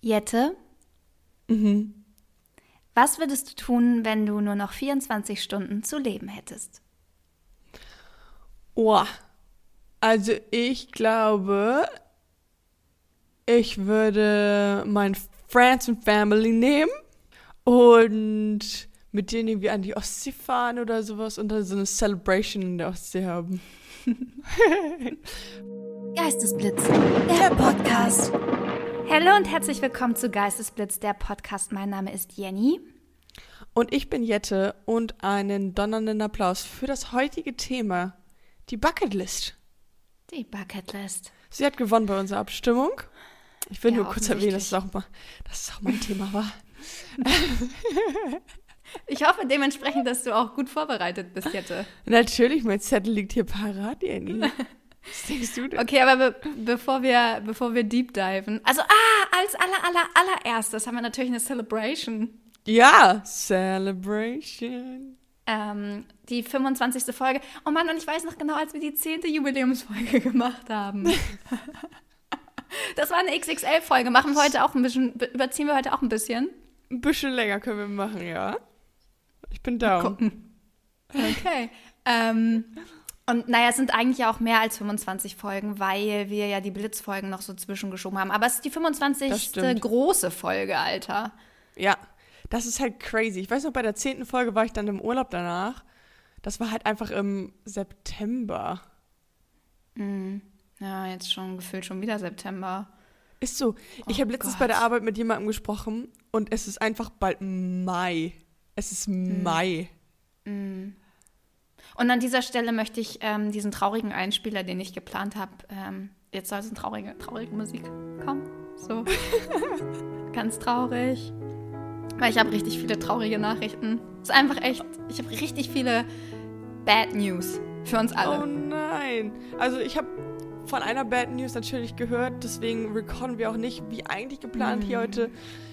Jette, Mhm. was würdest du tun, wenn du nur noch 24 Stunden zu leben hättest? Oh, also ich glaube, ich würde mein Friends and Family nehmen und mit denen irgendwie an die Ostsee fahren oder sowas und dann so eine Celebration in der Ostsee haben. Geistesblitz, der Podcast. Hallo und herzlich willkommen zu Geistesblitz, der Podcast. Mein Name ist Jenny. Und ich bin Jette und einen donnernden Applaus für das heutige Thema, die Bucketlist. Die Bucketlist. Sie hat gewonnen bei unserer Abstimmung. Ich will Ja, nur kurz erwähnen, dass es, auch mal, dass es auch mein Thema war. Ich hoffe dementsprechend, dass du auch gut vorbereitet bist, Jette. Natürlich, mein Zettel liegt hier parat, Jenny. Denkst du denn? Okay, aber be bevor wir, bevor wir deep diven, also ah, als aller, aller, allererstes haben wir natürlich eine Celebration. Ja, Celebration. Ähm, die 25. Folge. Oh Mann, und ich weiß noch genau, als wir die 10. Jubiläumsfolge gemacht haben. Das war eine XXL-Folge. Machen wir heute auch ein bisschen, überziehen wir heute auch ein bisschen. Ein bisschen länger können wir machen, ja. Ich bin down. Gucken. Okay. ähm, und naja, es sind eigentlich auch mehr als 25 Folgen, weil wir ja die Blitzfolgen noch so zwischengeschoben haben. Aber es ist die Das 25. stimmt. große Folge, Alter. Ja, das ist halt crazy. Ich weiß noch, bei der zehnten Folge war ich dann im Urlaub danach. Das war halt einfach im September. Ja, jetzt schon gefühlt schon wieder September. Ist so. Ich Oh habe letztens bei der Gott. Arbeit mit jemandem gesprochen und es ist einfach bald Mai. Es ist Mai. Und an dieser Stelle möchte ich ähm, diesen traurigen Einspieler, den ich geplant habe, ähm, jetzt soll es eine traurige, traurige Musik kommen. So. Ganz traurig. Weil ich habe richtig viele traurige Nachrichten. Es ist einfach echt, ich habe richtig viele Bad News für uns Oh alle. nein. Also ich habe von einer Bad News natürlich gehört, deswegen recorden wir auch nicht, wie eigentlich geplant, hier heute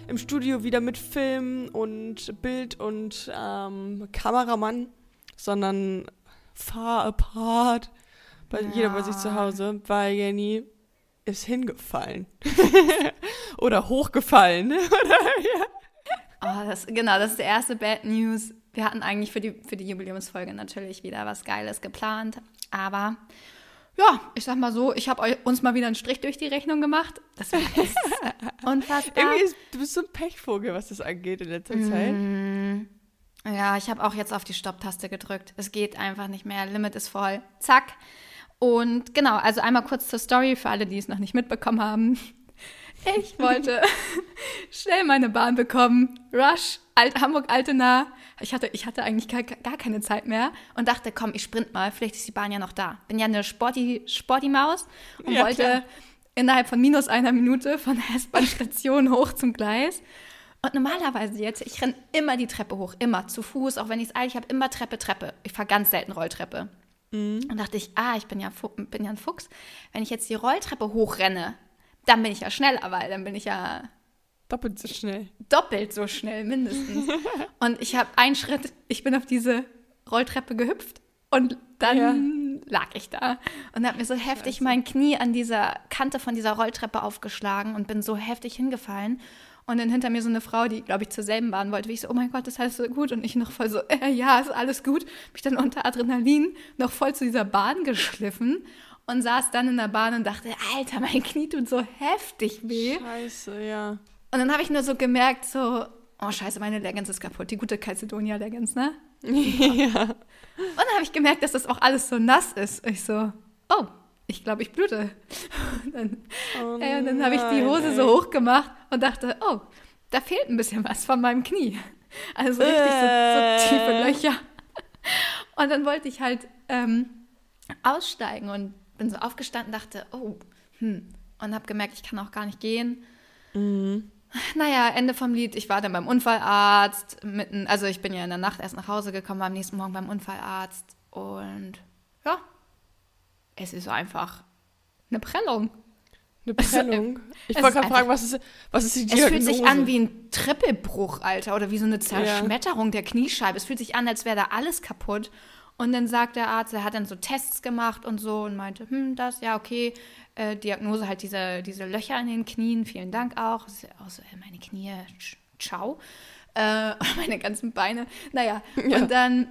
im Studio wieder mit Film und Bild und ähm, Kameramann, sondern far apart, bei jeder bei sich zu Ja. Hause, weil Jenny ist hingefallen. Oder hochgefallen. Oh, das, genau, das ist der erste Bad News. Wir hatten eigentlich für die, für die Jubiläumsfolge natürlich wieder was Geiles geplant. Aber ja, ich sag mal so, ich habe uns mal wieder einen Strich durch die Rechnung gemacht. Das war unfassbar. Irgendwie ist, du bist so ein Pechvogel, was das angeht in letzter Zeit. Ja, ich habe auch jetzt auf die Stopptaste gedrückt. Es geht einfach nicht mehr. Limit ist voll. Zack. Und genau, also einmal kurz zur Story für alle, die es noch nicht mitbekommen haben. Ich wollte schnell meine Bahn bekommen. Rush, Alt, Hamburg-Altena. Ich hatte, ich hatte eigentlich gar, gar keine Zeit mehr und dachte, komm, ich sprint mal. Vielleicht ist die Bahn ja noch da. Bin ja eine Sporty, Sporty Maus und Ja, wollte klar. innerhalb von minus einer Minute von der S-Bahn-Station hoch zum Gleis. Und normalerweise jetzt, ich renne immer die Treppe hoch, immer zu Fuß, auch wenn ich es eilig habe, immer Treppe, Treppe. Ich fahre ganz selten Rolltreppe. Und dachte ich, ah, ich bin ja, bin ja ein Fuchs. Wenn ich jetzt die Rolltreppe hochrenne, dann bin ich ja schneller, weil dann bin ich ja Doppelt so schnell. doppelt so schnell mindestens. und ich habe einen Schritt, ich bin auf diese Rolltreppe gehüpft und dann lag ich da und habe mir so heftig mein Knie an dieser Kante von dieser Rolltreppe aufgeschlagen und bin so heftig hingefallen. Und dann hinter mir so eine Frau, die, glaube ich, zur selben Bahn wollte, wie ich so, oh mein Gott, ist alles so gut? Und ich noch voll so, äh, ja, ist alles gut. Mich dann unter Adrenalin noch voll zu dieser Bahn geschliffen und saß dann in der Bahn und dachte, Alter, mein Knie tut so heftig weh. Scheiße, ja. Und dann habe ich nur so gemerkt, so, oh scheiße, meine Leggings ist kaputt, die gute Calcedonia Leggings, ne? ja. Und dann habe ich gemerkt, dass das auch alles so nass ist. Ich so, oh, ich glaube, ich blute. Und dann, Oh und dann habe ich die Hose ey. so hoch gemacht und dachte, oh, da fehlt ein bisschen was von meinem Knie. Also richtig so, Äh. so tiefe Löcher. Und dann wollte ich halt ähm, aussteigen und bin so aufgestanden, dachte, oh, hm. Und habe gemerkt, ich kann auch gar nicht gehen. Naja, Ende vom Lied. Ich war dann beim Unfallarzt. Mitten, also ich bin ja in der Nacht erst nach Hause gekommen, war am nächsten Morgen beim Unfallarzt. Und ja, es ist einfach eine Prellung. Eine Prellung. Ich es wollte ist gerade fragen, was ist, was ist die Es Diagnose? fühlt sich an wie ein Trippelbruch, Alter, oder wie so eine Zerschmetterung der Kniescheibe. Es fühlt sich an, als wäre da alles kaputt. Und dann sagt der Arzt, er hat dann so Tests gemacht und so und meinte, hm, das, ja, okay, Äh, Diagnose halt diese, diese Löcher in den Knien. Vielen Dank auch. auch so, äh, meine Knie, ciao. Äh, meine ganzen Beine. Naja, ja. und dann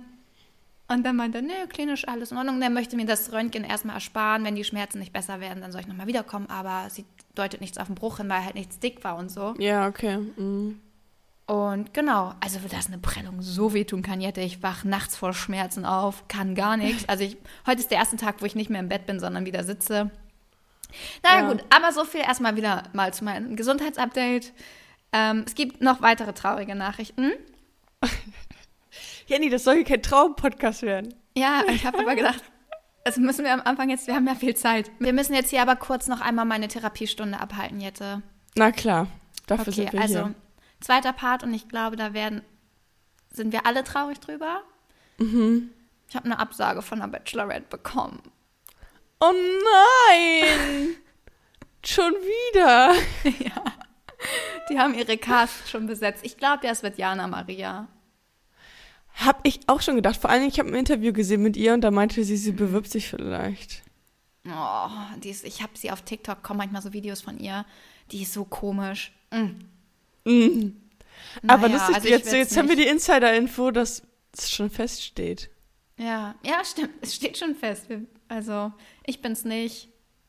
und dann meinte er, nee, klinisch alles in Ordnung. Und er möchte mir das Röntgen erstmal ersparen. Wenn die Schmerzen nicht besser werden, dann soll ich nochmal wiederkommen. Aber sie deutet nichts auf den Bruch hin, weil halt nichts dick war und so. Ja, okay. Mhm. Und genau, also dass eine Prellung so wehtun kann, Jette, ich wach nachts vor Schmerzen auf, kann gar nichts. Also ich, heute ist der erste Tag, wo ich nicht mehr im Bett bin, sondern wieder sitze. Naja ja. gut, aber so viel erstmal wieder mal zu meinem Gesundheitsupdate. Ähm, es gibt noch weitere traurige Nachrichten. Jenny, das soll hier kein Traum-Podcast werden. Ja, ich habe aber gedacht, also müssen wir am Anfang jetzt, wir haben ja viel Zeit. Wir müssen jetzt hier aber kurz noch einmal meine Therapiestunde abhalten, Jette. Na klar, dafür okay, sind wir also, hier. zweiter Part und ich glaube, da werden, sind wir alle traurig drüber. Mhm. Ich habe eine Absage von der Bachelorette bekommen. Oh nein! schon wieder? ja. Die haben ihre Cast schon besetzt. Ich glaube, ja, es wird Jana Maria. Hab ich auch schon gedacht. Vor allem, ich habe ein Interview gesehen mit ihr und da meinte sie, sie bewirbt sich vielleicht. Oh, die ist, ich habe sie auf TikTok, kommen manchmal so Videos von ihr. Die ist so komisch. Mm. Mm. Aber naja, lustig, also jetzt, jetzt haben wir die Insider-Info, dass es schon feststeht. Ja, ja, stimmt. Es steht schon fest. Also, ich bin's nicht.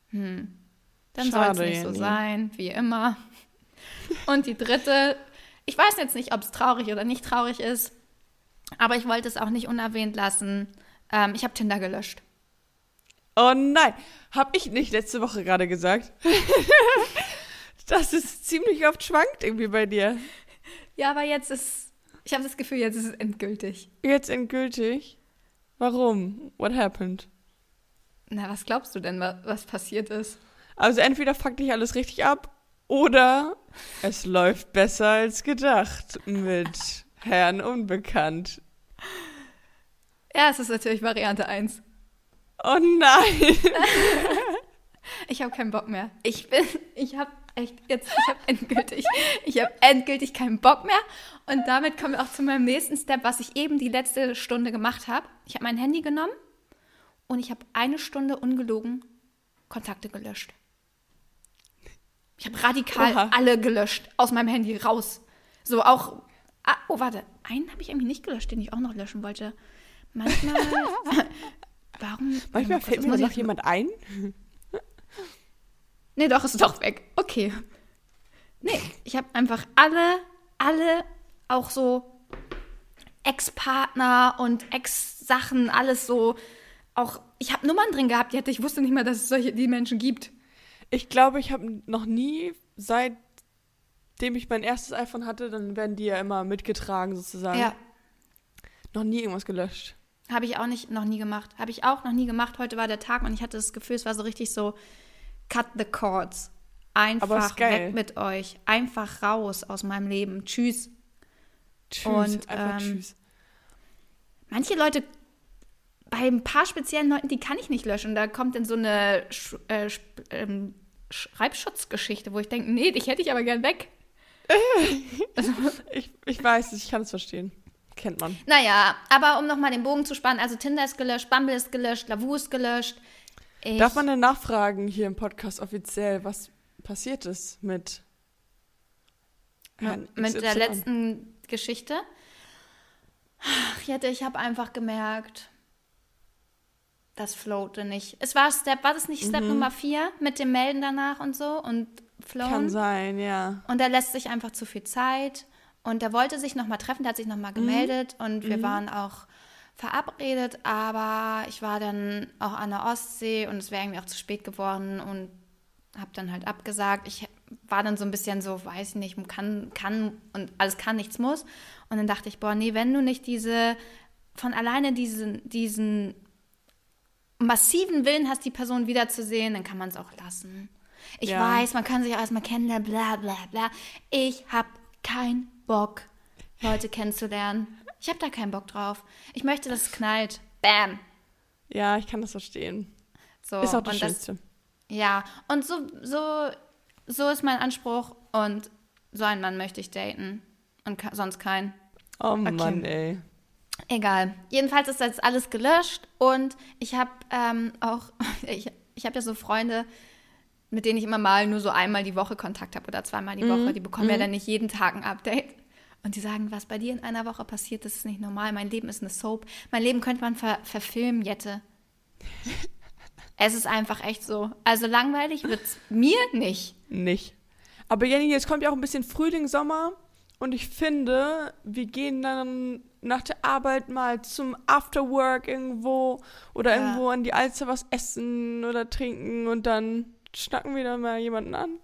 Hm. Dann soll es nicht so nie. sein, wie immer. Und die dritte, ich weiß jetzt nicht, ob es traurig oder nicht traurig ist. Aber ich wollte es auch nicht unerwähnt lassen. Ähm, ich habe Tinder gelöscht. Oh nein, habe ich nicht letzte Woche gerade gesagt. das ist ziemlich oft schwankt irgendwie bei dir. Ja, aber jetzt ist, ich habe das Gefühl, jetzt ist es endgültig. Jetzt endgültig? Warum? What happened? Na, was glaubst du denn, was passiert ist? Also entweder fuckt dich alles richtig ab oder es läuft besser als gedacht mit Herrn Unbekannt. Ja, es ist natürlich Variante 1. Oh nein! ich habe keinen Bock mehr. Ich bin, ich habe echt jetzt, ich habe endgültig, ich habe endgültig keinen Bock mehr. Und damit kommen wir auch zu meinem nächsten Step, was ich eben die letzte Stunde gemacht habe. Ich habe mein Handy genommen und ich habe eine Stunde ungelogen Kontakte gelöscht. Ich habe radikal Oha. alle gelöscht aus meinem Handy raus. So auch Ah, oh, warte. Einen habe ich irgendwie nicht gelöscht, den ich auch noch löschen wollte. Manchmal. warum? Manchmal fällt mir noch jemand ein. nee, doch, ist doch weg. Okay. Nee, ich habe einfach alle, alle auch so Ex-Partner und Ex-Sachen, alles so. Auch, ich habe Nummern drin gehabt, die hatte, ich wusste nicht mal, dass es solche die Menschen gibt. Ich glaube, ich habe noch nie seit dem ich mein erstes iPhone hatte, dann werden die ja immer mitgetragen sozusagen. Ja. Noch nie irgendwas gelöscht. Habe ich auch nicht, noch nie gemacht. Habe ich auch noch nie gemacht. Heute war der Tag und ich hatte das Gefühl, es war so richtig so, cut the cords. Einfach weg mit euch. Einfach raus aus meinem Leben. Tschüss. Tschüss. Und, einfach ähm, tschüss. Manche Leute, bei ein paar speziellen Leuten, die kann ich nicht löschen. Da kommt dann so eine Sch äh, ähm, Schreibschutzgeschichte, wo ich denke, nee, dich hätte ich aber gern weg. ich, ich weiß ich kann es verstehen. Kennt man. Naja, aber um nochmal den Bogen zu spannen, also Tinder ist gelöscht, Bumble ist gelöscht, Lavu ist gelöscht. Ich Darf man denn nachfragen hier im Podcast offiziell, was passiert ist mit Herrn mit der letzten Geschichte? Ach, Jette, ich habe einfach gemerkt, das floate nicht. Es war Step, war das nicht Step mhm. Nummer 4 mit dem Melden danach und so und flown. Kann sein, ja. Und er lässt sich einfach zu viel Zeit. Und er wollte sich nochmal treffen, der hat sich nochmal mhm. gemeldet mhm. und wir mhm. waren auch verabredet, aber ich war dann auch an der Ostsee und es wäre irgendwie auch zu spät geworden und habe dann halt abgesagt. Ich war dann so ein bisschen so, weiß ich nicht, kann, kann und alles kann, nichts muss. Und dann dachte ich, boah, nee, wenn du nicht diese, von alleine diesen, diesen massiven Willen hast, die Person wiederzusehen, dann kann man es auch lassen. Ich ja. weiß, man kann sich auch erstmal kennenlernen, bla bla bla. Ich habe keinen Bock, Leute kennenzulernen. Ich habe da keinen Bock drauf. Ich möchte, dass es knallt. Bam. Ja, ich kann das verstehen. So, ist auch das Schönste. Das, ja, und so, so, so ist mein Anspruch und so einen Mann möchte ich daten und sonst keinen. Oh okay. Mann, ey. Egal. Jedenfalls ist das alles gelöscht und ich habe ähm, auch, ich, ich habe ja so Freunde, mit denen ich immer mal nur so einmal die Woche Kontakt habe oder zweimal die Woche. Die bekommen ja dann nicht jeden Tag ein Update. Und die sagen, was bei dir in einer Woche passiert, das ist nicht normal. Mein Leben ist eine Soap. Mein Leben könnte man ver verfilmen, Jette. es ist einfach echt so. Also langweilig wird es mir nicht. Nicht. Aber Jenny, jetzt kommt ja auch ein bisschen Frühling, Sommer. Und ich finde, wir gehen dann nach der Arbeit mal zum Afterwork irgendwo oder Ja. irgendwo an die Alster was essen oder trinken und dann schnacken wir da mal jemanden an.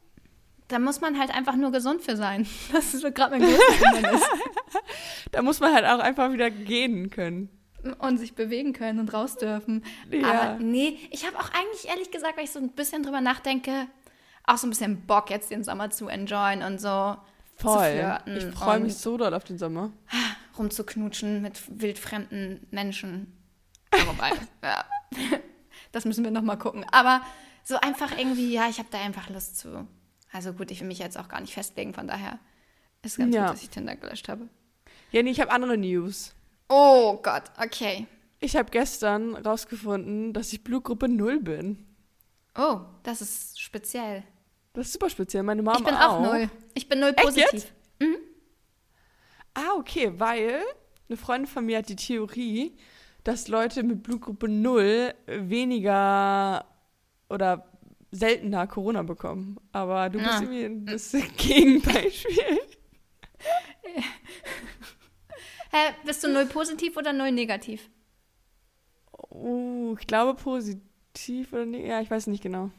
Da muss man halt einfach nur gesund für sein. Das ist so gerade mein größtes. Da muss man halt auch einfach wieder gehen können. Und sich bewegen können und raus dürfen. Ja. Aber nee, ich habe auch eigentlich ehrlich gesagt, weil ich so ein bisschen drüber nachdenke, auch so ein bisschen Bock, jetzt den Sommer zu enjoyen und so Voll. Ich freue mich so doll auf den Sommer. rumzuknutschen mit wildfremden Menschen. Ja, wobei, ja. Das müssen wir nochmal gucken. Aber so einfach irgendwie, ja, ich habe da einfach Lust zu. Also gut, ich will mich jetzt auch gar nicht festlegen, von daher ist ganz Ja. gut, dass ich Tinder gelöscht habe. Jenny, ich habe andere News. Oh Gott, okay. Ich habe gestern rausgefunden, dass ich Blutgruppe 0 bin. Oh, das ist speziell. Das ist super speziell. Meine Mama ich bin auch null. Ich bin null positiv. jetzt? Ah, okay, weil eine Freundin von mir hat die Theorie, dass Leute mit Blutgruppe 0 weniger oder seltener Corona bekommen. Aber du bist Ah. irgendwie das Gegenbeispiel. Hä, bist du null positiv oder null negativ? Uh, ich glaube positiv oder nicht. Ja, ich weiß nicht genau.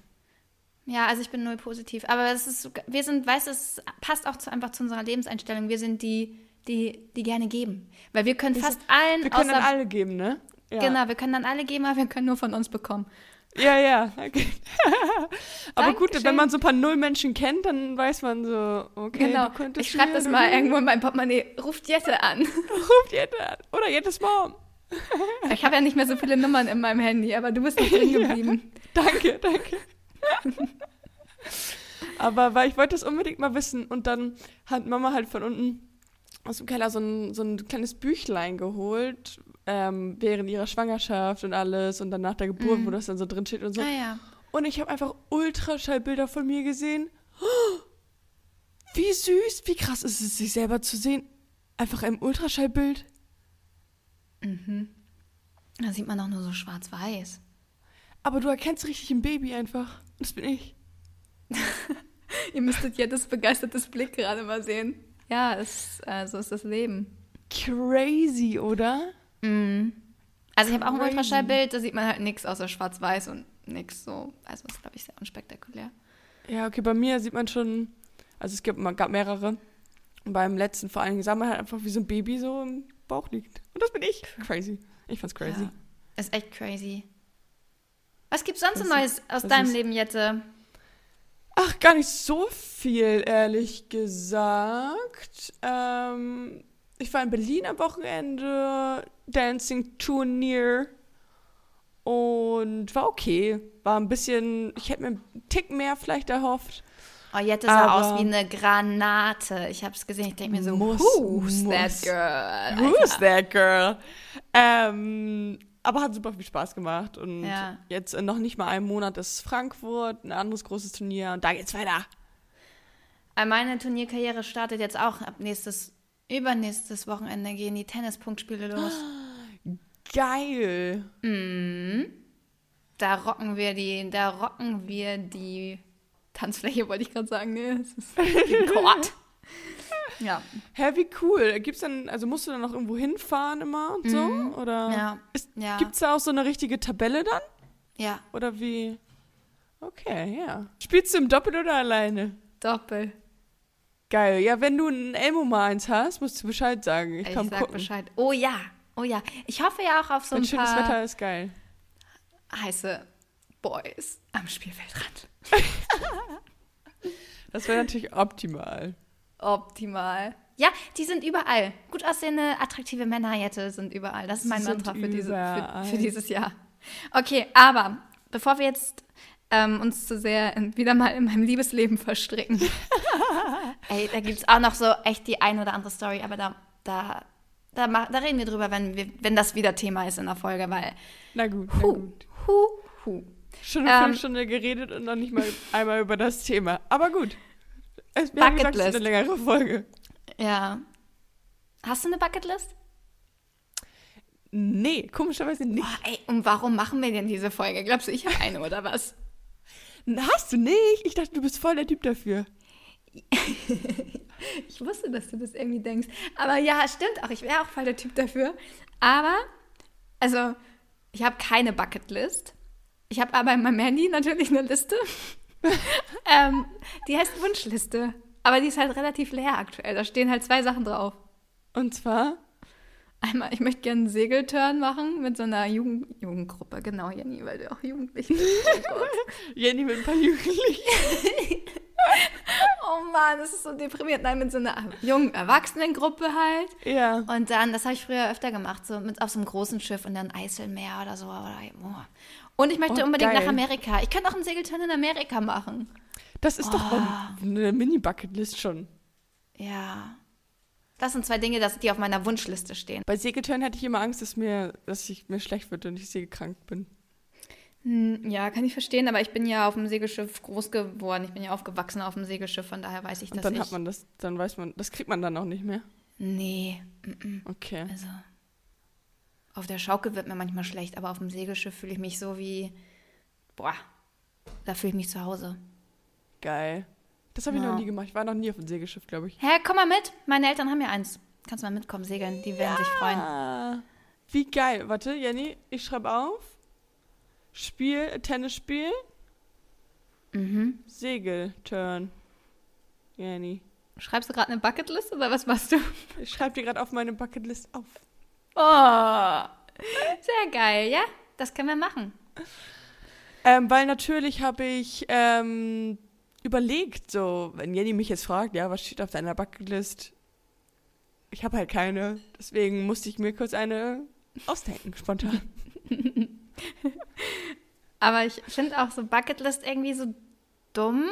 Ja, also ich bin null positiv. Aber es ist, wir sind, weißt du, es passt auch zu, einfach zu unserer Lebenseinstellung. Wir sind die, die, die gerne geben. Weil wir können Wir fast allen, Wir können außer, dann alle geben, ne? Ja. genau, wir können dann alle geben, aber wir können nur von uns bekommen. Ja, ja. Okay. Aber gut, Dankeschön. wenn man so ein paar Null-Menschen kennt, dann weiß man so, okay, genau. Ich schreibe das mal irgendwo in mein Portemonnaie. Ruft Jette an. Ruft Jette an. Oder Jettes Mom. Ich habe ja nicht mehr so viele Nummern in meinem Handy, aber du bist noch drin geblieben. Danke, danke. Aber weil ich wollte das unbedingt mal wissen und dann hat Mama halt von unten aus dem Keller so ein, so ein kleines Büchlein geholt, ähm, während ihrer Schwangerschaft und alles und dann nach der Geburt, Mhm. wo das dann so drin steht und so. Ah ja. Und ich habe einfach Ultraschallbilder von mir gesehen. Oh, Wie süß, wie krass ist es, sich selber zu sehen. Einfach im Ultraschallbild. Mhm. Da sieht man auch nur so schwarz-weiß. Aber du erkennst richtig ein Baby einfach. Das bin ich. Ihr müsstet Jettes begeistertes Blick gerade mal sehen. Ja, es, äh, so ist das Leben. Crazy, oder? Mhm. Also ich habe auch ein. Ultraschallbild, da sieht man halt nichts außer schwarz-weiß und nichts so. Also ist, glaube ich, sehr unspektakulär. Ja, okay, bei mir sieht man schon, also es gibt, man gab mehrere. Und beim letzten vor allen Dingen sah man halt einfach, wie so ein Baby so im Bauch liegt. Und das bin ich. Crazy. Ich fand's crazy. Ja, ist echt crazy. Was gibt's sonst so Das Neues aus das deinem ist- Leben, Jette? Ach, gar nicht so viel, ehrlich gesagt. Ähm, ich war in Berlin am Wochenende, Dancing-Turnier und war okay. War ein bisschen, ich hätte mir einen Tick mehr vielleicht erhofft. Oh, Jette sah Aber- aus wie eine Granate. Ich habe es gesehen, ich denke mir so, Muss, who's muss. that girl? Who's that girl? Ähm, aber hat super viel Spaß gemacht und Ja. jetzt in noch nicht mal einem Monat ist Frankfurt, ein anderes großes Turnier und da geht's weiter. Äh, Meine Turnierkarriere startet jetzt auch ab nächstes, übernächstes Wochenende gehen die Tennispunktspiele los. Geil. Mhm. Da rocken wir die, da rocken wir die Tanzfläche, wollte ich gerade sagen. Nee, es ist Court. Ja, Hä, wie cool. Gibt's dann, also musst du dann noch irgendwo hinfahren immer und so? Oder Mhm. ja, Ist, ja, gibt's da auch so eine richtige Tabelle dann? ja, Oder wie? Okay, ja. Spielst du im Doppel oder alleine? Doppel. Geil. Ja, wenn du ein Elmo mal eins hast, musst du Bescheid sagen. Ich, Ich, komm sag gucken. Bescheid. Oh ja, oh ja. Ich hoffe ja auch auf so Wenn ein schönes paar Wetter ist geil. heiße Boys am Spielfeldrand. Das wäre natürlich optimal. Optimal. Ja, die sind überall. Gut aussehende, attraktive Männer, Jette, sind überall. Das ist mein Mantra für, diese, für, für dieses Jahr. Okay, aber bevor wir jetzt ähm, uns zu sehr in, wieder mal in meinem Liebesleben verstricken. Ey, da gibt es auch noch so echt die ein oder andere Story, aber da, da, da, mach, da reden wir drüber, wenn, wir, wenn das wieder Thema ist in der Folge, weil Na gut, na hu, gut. hu, hu. Schon eine ähm, Viertelstunde geredet und noch nicht mal einmal über das Thema. Aber gut. Es, wir haben gesagt, es ist eine längere Folge. Ja. Hast du eine Bucketlist? Nee, komischerweise nicht. Oh, ey, und warum machen wir denn diese Folge? Glaubst du, ich habe eine oder was? Hast du nicht? Ich dachte, du bist voll der Typ dafür. ich wusste, dass du das irgendwie denkst. Aber ja, stimmt auch. Ich wäre auch voll der Typ dafür. Aber, also, ich habe keine Bucketlist. Ich habe aber in meinem Handy natürlich eine Liste. ähm, die heißt Wunschliste. Aber die ist halt relativ leer aktuell. Da stehen halt zwei Sachen drauf. Und zwar? Einmal, ich möchte gerne einen Segelturn machen mit so einer Jugend Jugendgruppe. Genau, Jenny, weil du auch jugendlich bist. Oh Jenny mit ein paar Jugendlichen. oh Mann, das ist so deprimierend. Nein, mit so einer jungen Erwachsenengruppe halt. Ja. Und dann, das habe ich früher öfter gemacht, so mit auf so einem großen Schiff und dann Eiselmeer oder so. Oder, oh. Und ich möchte oh, unbedingt geil. nach Amerika. Ich könnte auch einen Segelturn in Amerika machen. Das ist oh. doch eine Mini-Bucketlist schon. Ja. Das sind zwei Dinge, die auf meiner Wunschliste stehen. Bei Segeltörn hatte ich immer Angst, dass mir, dass ich mir schlecht wird und ich segelkrank bin. Hm, ja, kann ich verstehen, aber ich bin ja auf dem Segelschiff groß geworden. Ich bin ja aufgewachsen auf dem Segelschiff, von daher weiß ich das. Und dann hat man das, dann weiß man, das kriegt man dann auch nicht mehr. Nee. M -m. Okay. Also auf der Schaukel wird mir manchmal schlecht, aber auf dem Segelschiff fühle ich mich so wie, boah, da fühle ich mich zu Hause. Geil. Das habe ich ja. noch nie gemacht. Ich war noch nie auf dem Segelschiff, glaube ich. Hä, komm mal mit. Meine Eltern haben ja eins. Kannst mal mitkommen, segeln. Die werden ja. sich freuen. Wie geil. Warte, Jenny, ich schreibe auf. Spiel, Tennisspiel. Mhm. Segelturn. Jenny. Schreibst du gerade eine Bucketlist oder was machst du? Ich schreibe dir gerade auf meine Bucketlist auf. Oh, sehr geil, ja? Das können wir machen. Ähm, weil natürlich habe ich ähm, überlegt, so, wenn Jenny mich jetzt fragt, ja, was steht auf deiner Bucketlist? Ich habe halt keine, deswegen musste ich mir kurz eine ausdenken, spontan. Aber ich finde auch so Bucketlist irgendwie so dumm,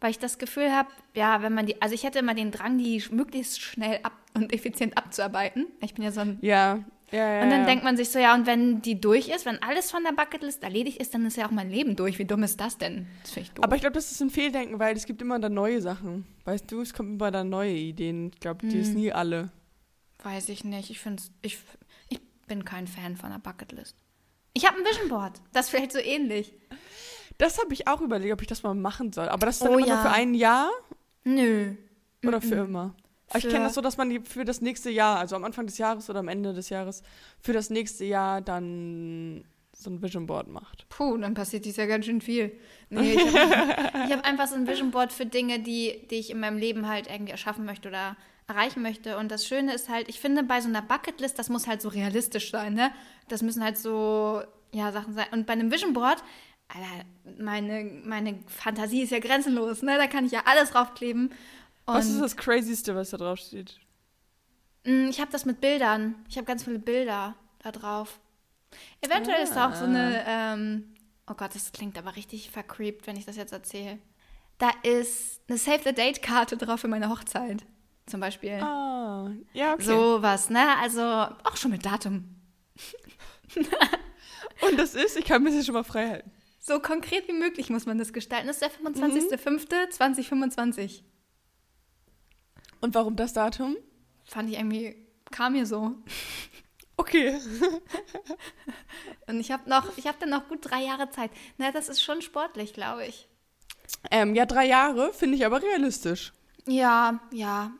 weil ich das Gefühl habe, ja, wenn man die, also ich hätte immer den Drang, die möglichst schnell ab und effizient abzuarbeiten. Ich bin ja so ein. Ja. Ja, ja, und dann denkt man sich so, ja, und wenn die durch ist, wenn alles von der Bucketlist erledigt ist, dann ist ja auch mein Leben durch. Wie dumm ist das denn? Das finde ich doof. Aber ich glaube, das ist ein Fehldenken, weil es gibt immer dann neue Sachen. Weißt du, es kommen immer dann neue Ideen. Ich glaube, die hm. ist nie alle. Weiß ich nicht. Ich finde ich, ich bin kein Fan von der Bucketlist. Ich habe ein Vision Board. Das vielleicht so ähnlich. Das habe ich auch überlegt, ob ich das mal machen soll. Aber das ist dann oh, immer ja. nur für ein Jahr? Nö. Oder für immer? Ich kenne das so, dass man die für das nächste Jahr, also am Anfang des Jahres oder am Ende des Jahres, für das nächste Jahr dann so ein Vision Board macht. Puh, dann passiert dies ja ganz schön viel. Nee, ich habe hab einfach so ein Vision Board für Dinge, die, die ich in meinem Leben halt irgendwie erschaffen möchte oder erreichen möchte. Und das Schöne ist halt, ich finde, bei so einer Bucketlist, das muss halt so realistisch sein, ne? Das müssen halt so, ja, Sachen sein. Und bei einem Vision Board, Alter, meine, meine Fantasie ist ja grenzenlos, ne? Da kann ich ja alles draufkleben. Und was ist das Crazyste, was da drauf steht? Mm, ich habe das mit Bildern. Ich habe ganz viele Bilder da drauf. Eventuell ah. ist da auch so eine, ah. ähm, oh Gott, das klingt aber richtig vercreept, wenn ich das jetzt erzähle. Da ist eine Save the Date-Karte drauf für meine Hochzeit. Zum Beispiel. Ah, ja, okay. Sowas, ne? Also auch schon mit Datum. Und das ist, ich kann mir das schon mal frei halten. So konkret wie möglich muss man das gestalten. Das ist der 25.05.2025. Und warum das Datum? Fand ich irgendwie, kam mir so. Okay. Und ich habe noch, ich habe dann noch gut drei Jahre Zeit. Na, das ist schon sportlich, glaube ich. Ähm, ja, drei Jahre finde ich aber realistisch. Ja, ja.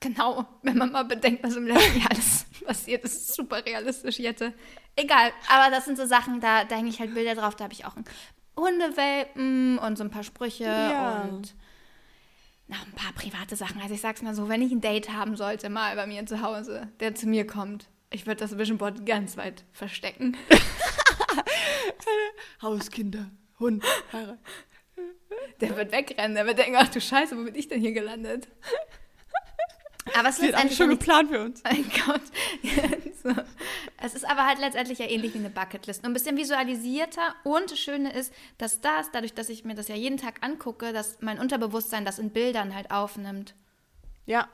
Genau. Wenn man mal bedenkt, was im letzten Jahr alles passiert ist, ist super realistisch, Jette. Egal, aber das sind so Sachen, da, da hänge ich halt Bilder drauf. Da habe ich auch einen Hundewelpen und so ein paar Sprüche ja. und noch ein paar private Sachen. Also ich sag's mal so, wenn ich ein Date haben sollte, mal bei mir zu Hause, der zu mir kommt, ich würde das Vision Board ganz weit verstecken. Hauskinder, Hund, Haare. Der wird wegrennen, der wird denken, ach du Scheiße, wo bin ich denn hier gelandet? Aber es ist letztendlich schon geplant für uns. Mein Gott. so. Es ist aber halt letztendlich ja ähnlich wie eine Bucketlist. Nur ein bisschen visualisierter. Und das Schöne ist, dass das, dadurch, dass ich mir das ja jeden Tag angucke, dass mein Unterbewusstsein das in Bildern halt aufnimmt. Ja,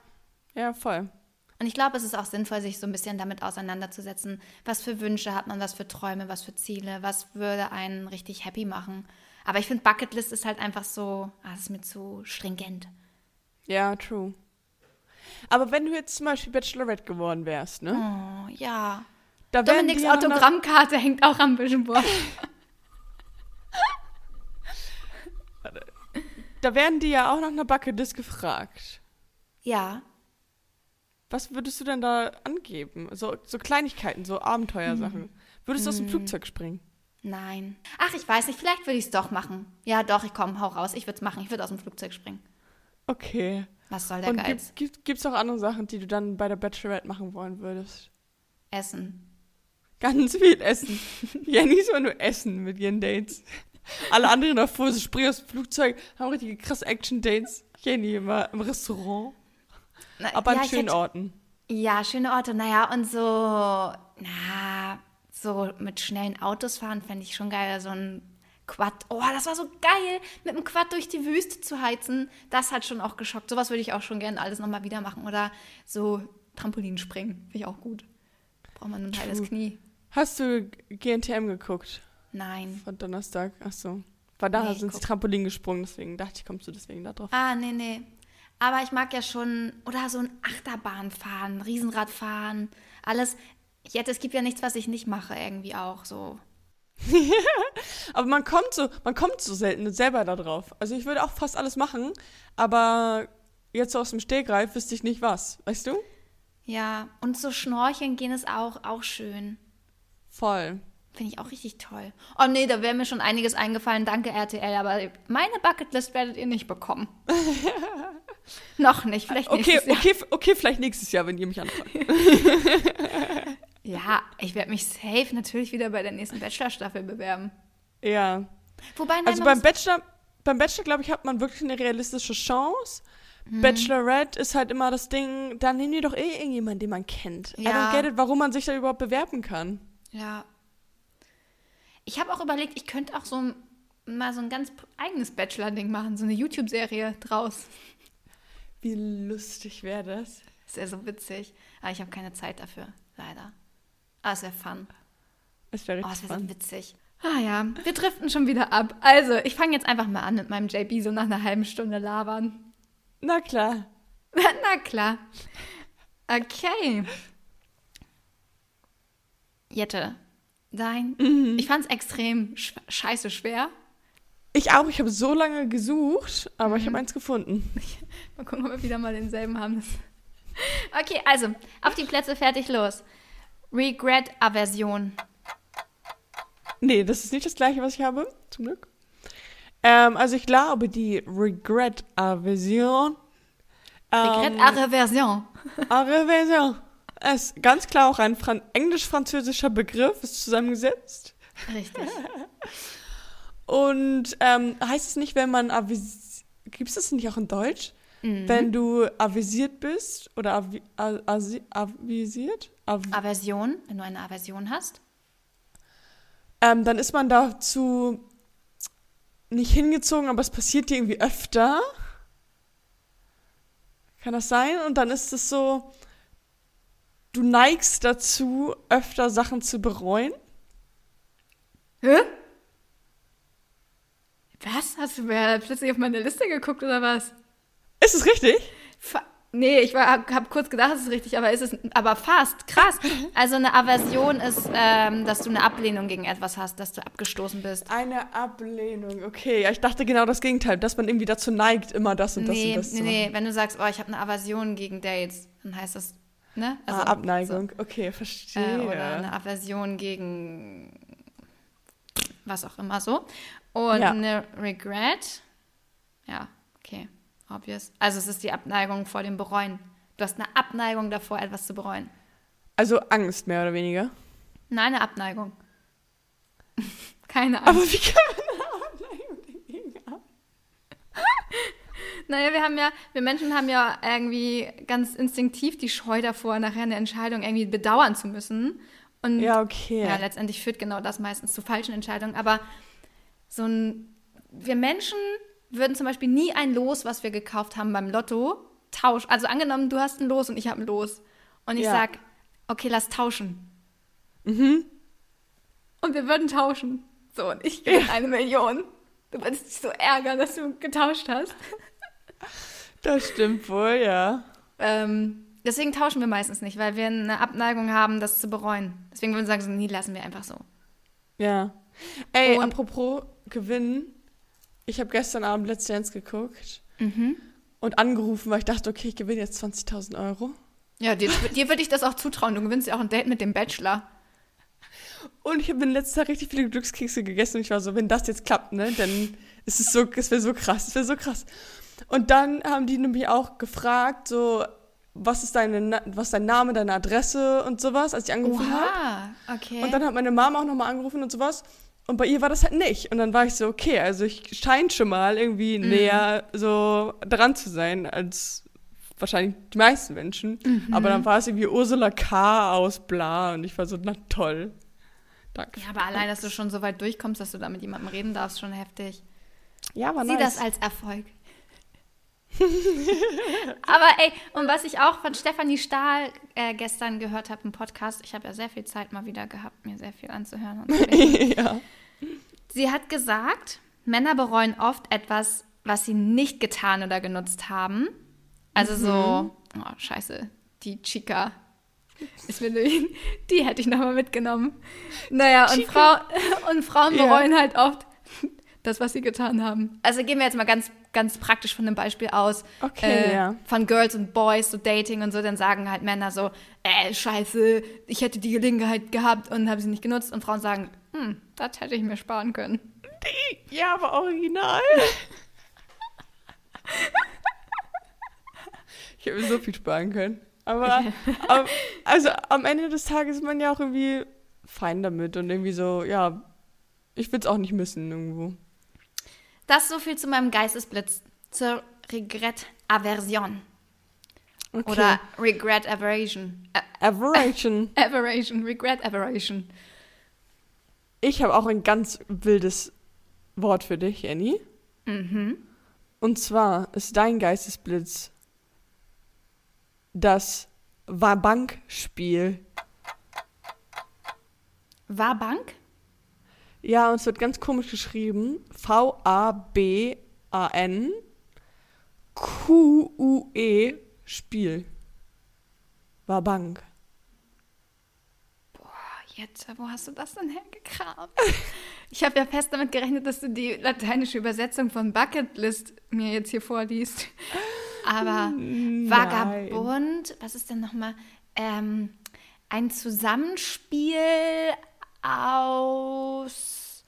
ja, voll. Und ich glaube, es ist auch sinnvoll, sich so ein bisschen damit auseinanderzusetzen. Was für Wünsche hat man, was für Träume, was für Ziele, was würde einen richtig happy machen. Aber ich finde, Bucketlist ist halt einfach so, ah, das ist mir zu stringent. Ja, true. Aber wenn du jetzt zum Beispiel Bachelorette geworden wärst, ne? Oh, ja. Da Dominiks Autogrammkarte hängt auch am Vision Board. da werden die ja auch nach einer Bucketlist gefragt. Ja. Was würdest du denn da angeben? So, so Kleinigkeiten, so Abenteuersachen. Hm. Würdest du aus dem Flugzeug springen? Nein. Ach, ich weiß nicht, vielleicht würde ich es doch machen. Ja, doch, ich komme, hau raus. Ich würde es machen. Ich würde aus dem Flugzeug springen. Okay. Was soll der Und Geiz? gibt, gibt, es auch andere Sachen, die du dann bei der Bachelorette machen wollen würdest? Essen. Ganz viel Essen. Jenny soll nur essen mit ihren Dates. Alle anderen davor, sie springen aus dem Flugzeug, haben richtige krasse Action-Dates. Jenny immer im Restaurant. Na, Aber ja, an schönen hätte- Orten. Ja, schöne Orte. Naja, und so, na, so mit schnellen Autos fahren fände ich schon geil. So ein Quad. Oh, das war so geil, mit einem Quad durch die Wüste zu heizen. Das hat schon auch geschockt. Sowas würde ich auch schon gerne alles nochmal wieder machen. Oder so Trampolinspringen. Finde ich auch gut. Braucht man nur ein True. Knie. Hast du GNTM geguckt? Nein. Von Donnerstag? Ach so. Weil da Nee, sind sie Trampolin gesprungen, deswegen dachte ich, kommst du deswegen da drauf. Ah, nee, nee. Aber ich mag ja schon, oder so ein Achterbahn fahren, Riesenrad fahren, alles. Jetzt, es gibt ja nichts, was ich nicht mache, irgendwie auch so. Aber man kommt so, man kommt so selten selber da drauf. Also ich würde auch fast alles machen, aber jetzt so aus dem Stehgreif wüsste ich nicht was, weißt du? Ja, und so schnorcheln gehen ist auch, auch schön. Voll. Finde ich auch richtig toll. Oh nee, da wäre mir schon einiges eingefallen. Danke, RTL, aber meine Bucketlist werdet ihr nicht bekommen. Noch nicht, vielleicht Okay, nächstes Jahr. okay, okay, vielleicht nächstes Jahr, wenn ihr mich anfragt. Ja, ich werde mich safe natürlich wieder bei der nächsten Bachelor-Staffel bewerben. Ja. Wobei, nein, Also beim Bachelor, beim Bachelor, glaube ich, hat man wirklich eine realistische Chance. Mhm. Bachelorette ist halt immer das Ding, da nehmen die doch eh irgendjemanden, den man kennt. I Ja. don't get it, warum man sich da überhaupt bewerben kann. Ja. Ich habe auch überlegt, ich könnte auch so ein- mal so ein ganz eigenes Bachelor-Ding machen, so eine YouTube-Serie draus. Wie lustig wäre das? Das wäre so witzig. Aber ich habe keine Zeit dafür, leider. Aber es wäre fun. Das wäre Oh, richtig es wäre so fun. witzig. Ah ja, wir driften schon wieder ab. Also, ich fange jetzt einfach mal an mit meinem JB so nach einer halben Stunde labern. Na klar. Na klar. Okay. Jette, dein. Ich fand es extrem sch scheiße schwer. Ich auch, ich habe so lange gesucht, aber ich Mhm. habe eins gefunden. Mal gucken, ob wir wieder mal denselben haben. Okay, also, auf die Plätze, fertig, los. Regret-Aversion. Nee, das ist nicht das gleiche, was ich habe, zum Glück. Ähm, also ich glaube, die Regret-Aversion. Ähm, Regret-Aversion. Aversion. Ist ganz klar auch ein Fran englisch-französischer Begriff, ist zusammengesetzt. Richtig. Und ähm, heißt es nicht, wenn man gibt es das nicht auch in Deutsch? Mhm. Wenn du avisiert bist oder avi a- asi- avisiert, av Aversion, wenn du eine Aversion hast. ähm, dann ist man dazu nicht hingezogen, aber es passiert dir irgendwie öfter. Kann das sein? Und dann ist es so, du neigst dazu, öfter Sachen zu bereuen. Hä? Was? Hast du mir plötzlich auf meine Liste geguckt oder was? Ist es richtig? Fa nee, ich war, hab, kurz gedacht, es ist richtig, aber ist es aber fast. Krass. Also eine Aversion ist, ähm, dass du eine Ablehnung gegen etwas hast, dass du abgestoßen bist. Eine Ablehnung, okay. Ja, ich dachte genau das Gegenteil, dass man irgendwie dazu neigt, immer das und das nee, und das nee, zu nee. machen. Wenn du sagst, oh, ich habe eine Aversion gegen Dates, dann heißt das, ne? ah, Abneigung, okay, So, verstehe. äh, oder eine Aversion gegen was auch immer so. Und Ja. eine Regret, ja, okay, obvious. Also es ist die Abneigung vor dem Bereuen. Du hast eine Abneigung davor, etwas zu bereuen. Also Angst, mehr oder weniger. Nein, eine Abneigung. Keine Angst. Aber wie kann man eine Abneigung dagegen haben? Naja, wir haben ja, wir Menschen haben ja irgendwie ganz instinktiv die Scheu davor, nachher eine Entscheidung irgendwie bedauern zu müssen. Und Ja, okay. ja, letztendlich führt genau das meistens zu falschen Entscheidungen. Aber so ein, wir Menschen würden zum Beispiel nie ein Los, was wir gekauft haben beim Lotto, tauschen. Also angenommen, du hast ein Los und ich habe ein Los. Und ich Ja. sag, okay, lass tauschen. Mhm. Und wir würden tauschen. So, und ich gewinne eine Million. Du würdest dich so ärgern, dass du getauscht hast. Das stimmt wohl, ja. Ähm, deswegen tauschen wir meistens nicht, weil wir eine Abneigung haben, das zu bereuen. Deswegen würden wir sagen, so, nie lassen wir einfach so. Ja. Ey, Und- apropos gewinnen. Ich habe gestern Abend Let's Dance geguckt Mhm. und angerufen, weil ich dachte, okay, ich gewinne jetzt 20.000 Euro. Ja, dir, dir würde ich das auch zutrauen. Du gewinnst ja auch ein Date mit dem Bachelor. Und ich habe in letzter Zeit richtig viele Glückskekse gegessen und ich war so, wenn das jetzt klappt, ne, dann ist es so, es wäre so krass, es wäre so krass. Und dann haben die nämlich auch gefragt, so, was ist deine, was ist dein Name, deine Adresse und sowas, als ich angerufen habe. Okay. Und dann hat meine Mama auch nochmal angerufen und sowas. Und bei ihr war das halt nicht. Und dann war ich so, okay, also ich scheine schon mal irgendwie Mhm. näher so dran zu sein als wahrscheinlich die meisten Menschen. Mhm. Aber dann war es irgendwie Ursula K. aus Bla und ich war so, na toll. Danke. ja, aber allein, dass du schon so weit durchkommst, dass du da mit jemandem reden darfst, schon heftig. Ja, war Sieh nice. das als Erfolg. Aber ey, und was ich auch von Stefanie Stahl äh, gestern gehört habe im Podcast, ich habe ja sehr viel Zeit mal wieder gehabt, mir sehr viel anzuhören. Ja. sie hat gesagt, Männer bereuen oft etwas, was sie nicht getan oder genutzt haben. Also so, oh, scheiße, die Chica. Ist mir die, die hätte ich nochmal mitgenommen. Naja, und, Frau, und Frauen Ja. bereuen halt oft das, was sie getan haben. Also gehen wir jetzt mal ganz, ganz praktisch von dem Beispiel aus. Okay, äh, ja. Von Girls und Boys, so Dating und so, dann sagen halt Männer so, äh, scheiße, ich hätte die Gelegenheit gehabt und habe sie nicht genutzt. Und Frauen sagen, hm, das hätte ich mir sparen können. Ja, aber original. ich hätte mir so viel sparen können. Aber, aber also am Ende des Tages ist man ja auch irgendwie fein damit und irgendwie so, ja, ich will es auch nicht missen irgendwo. Das so viel zu meinem Geistesblitz, zur Regret-Aversion. Okay. Oder Regret-Aversion. Aversion. Aversion, Regret-Aversion. Ich habe auch ein ganz wildes Wort für dich, Annie. Mhm. Und zwar ist dein Geistesblitz das Wabank-Spiel. War Bank? Ja, und es wird ganz komisch geschrieben. V-A-B-A-N Q-U-E Spiel. Wabank. Jetzt, wo hast du das denn hergekramt? Ich habe ja fest damit gerechnet, dass du die lateinische Übersetzung von Bucketlist mir jetzt hier vorliest. Aber Vagabund, was ist denn nochmal? Ähm, ein Zusammenspiel aus.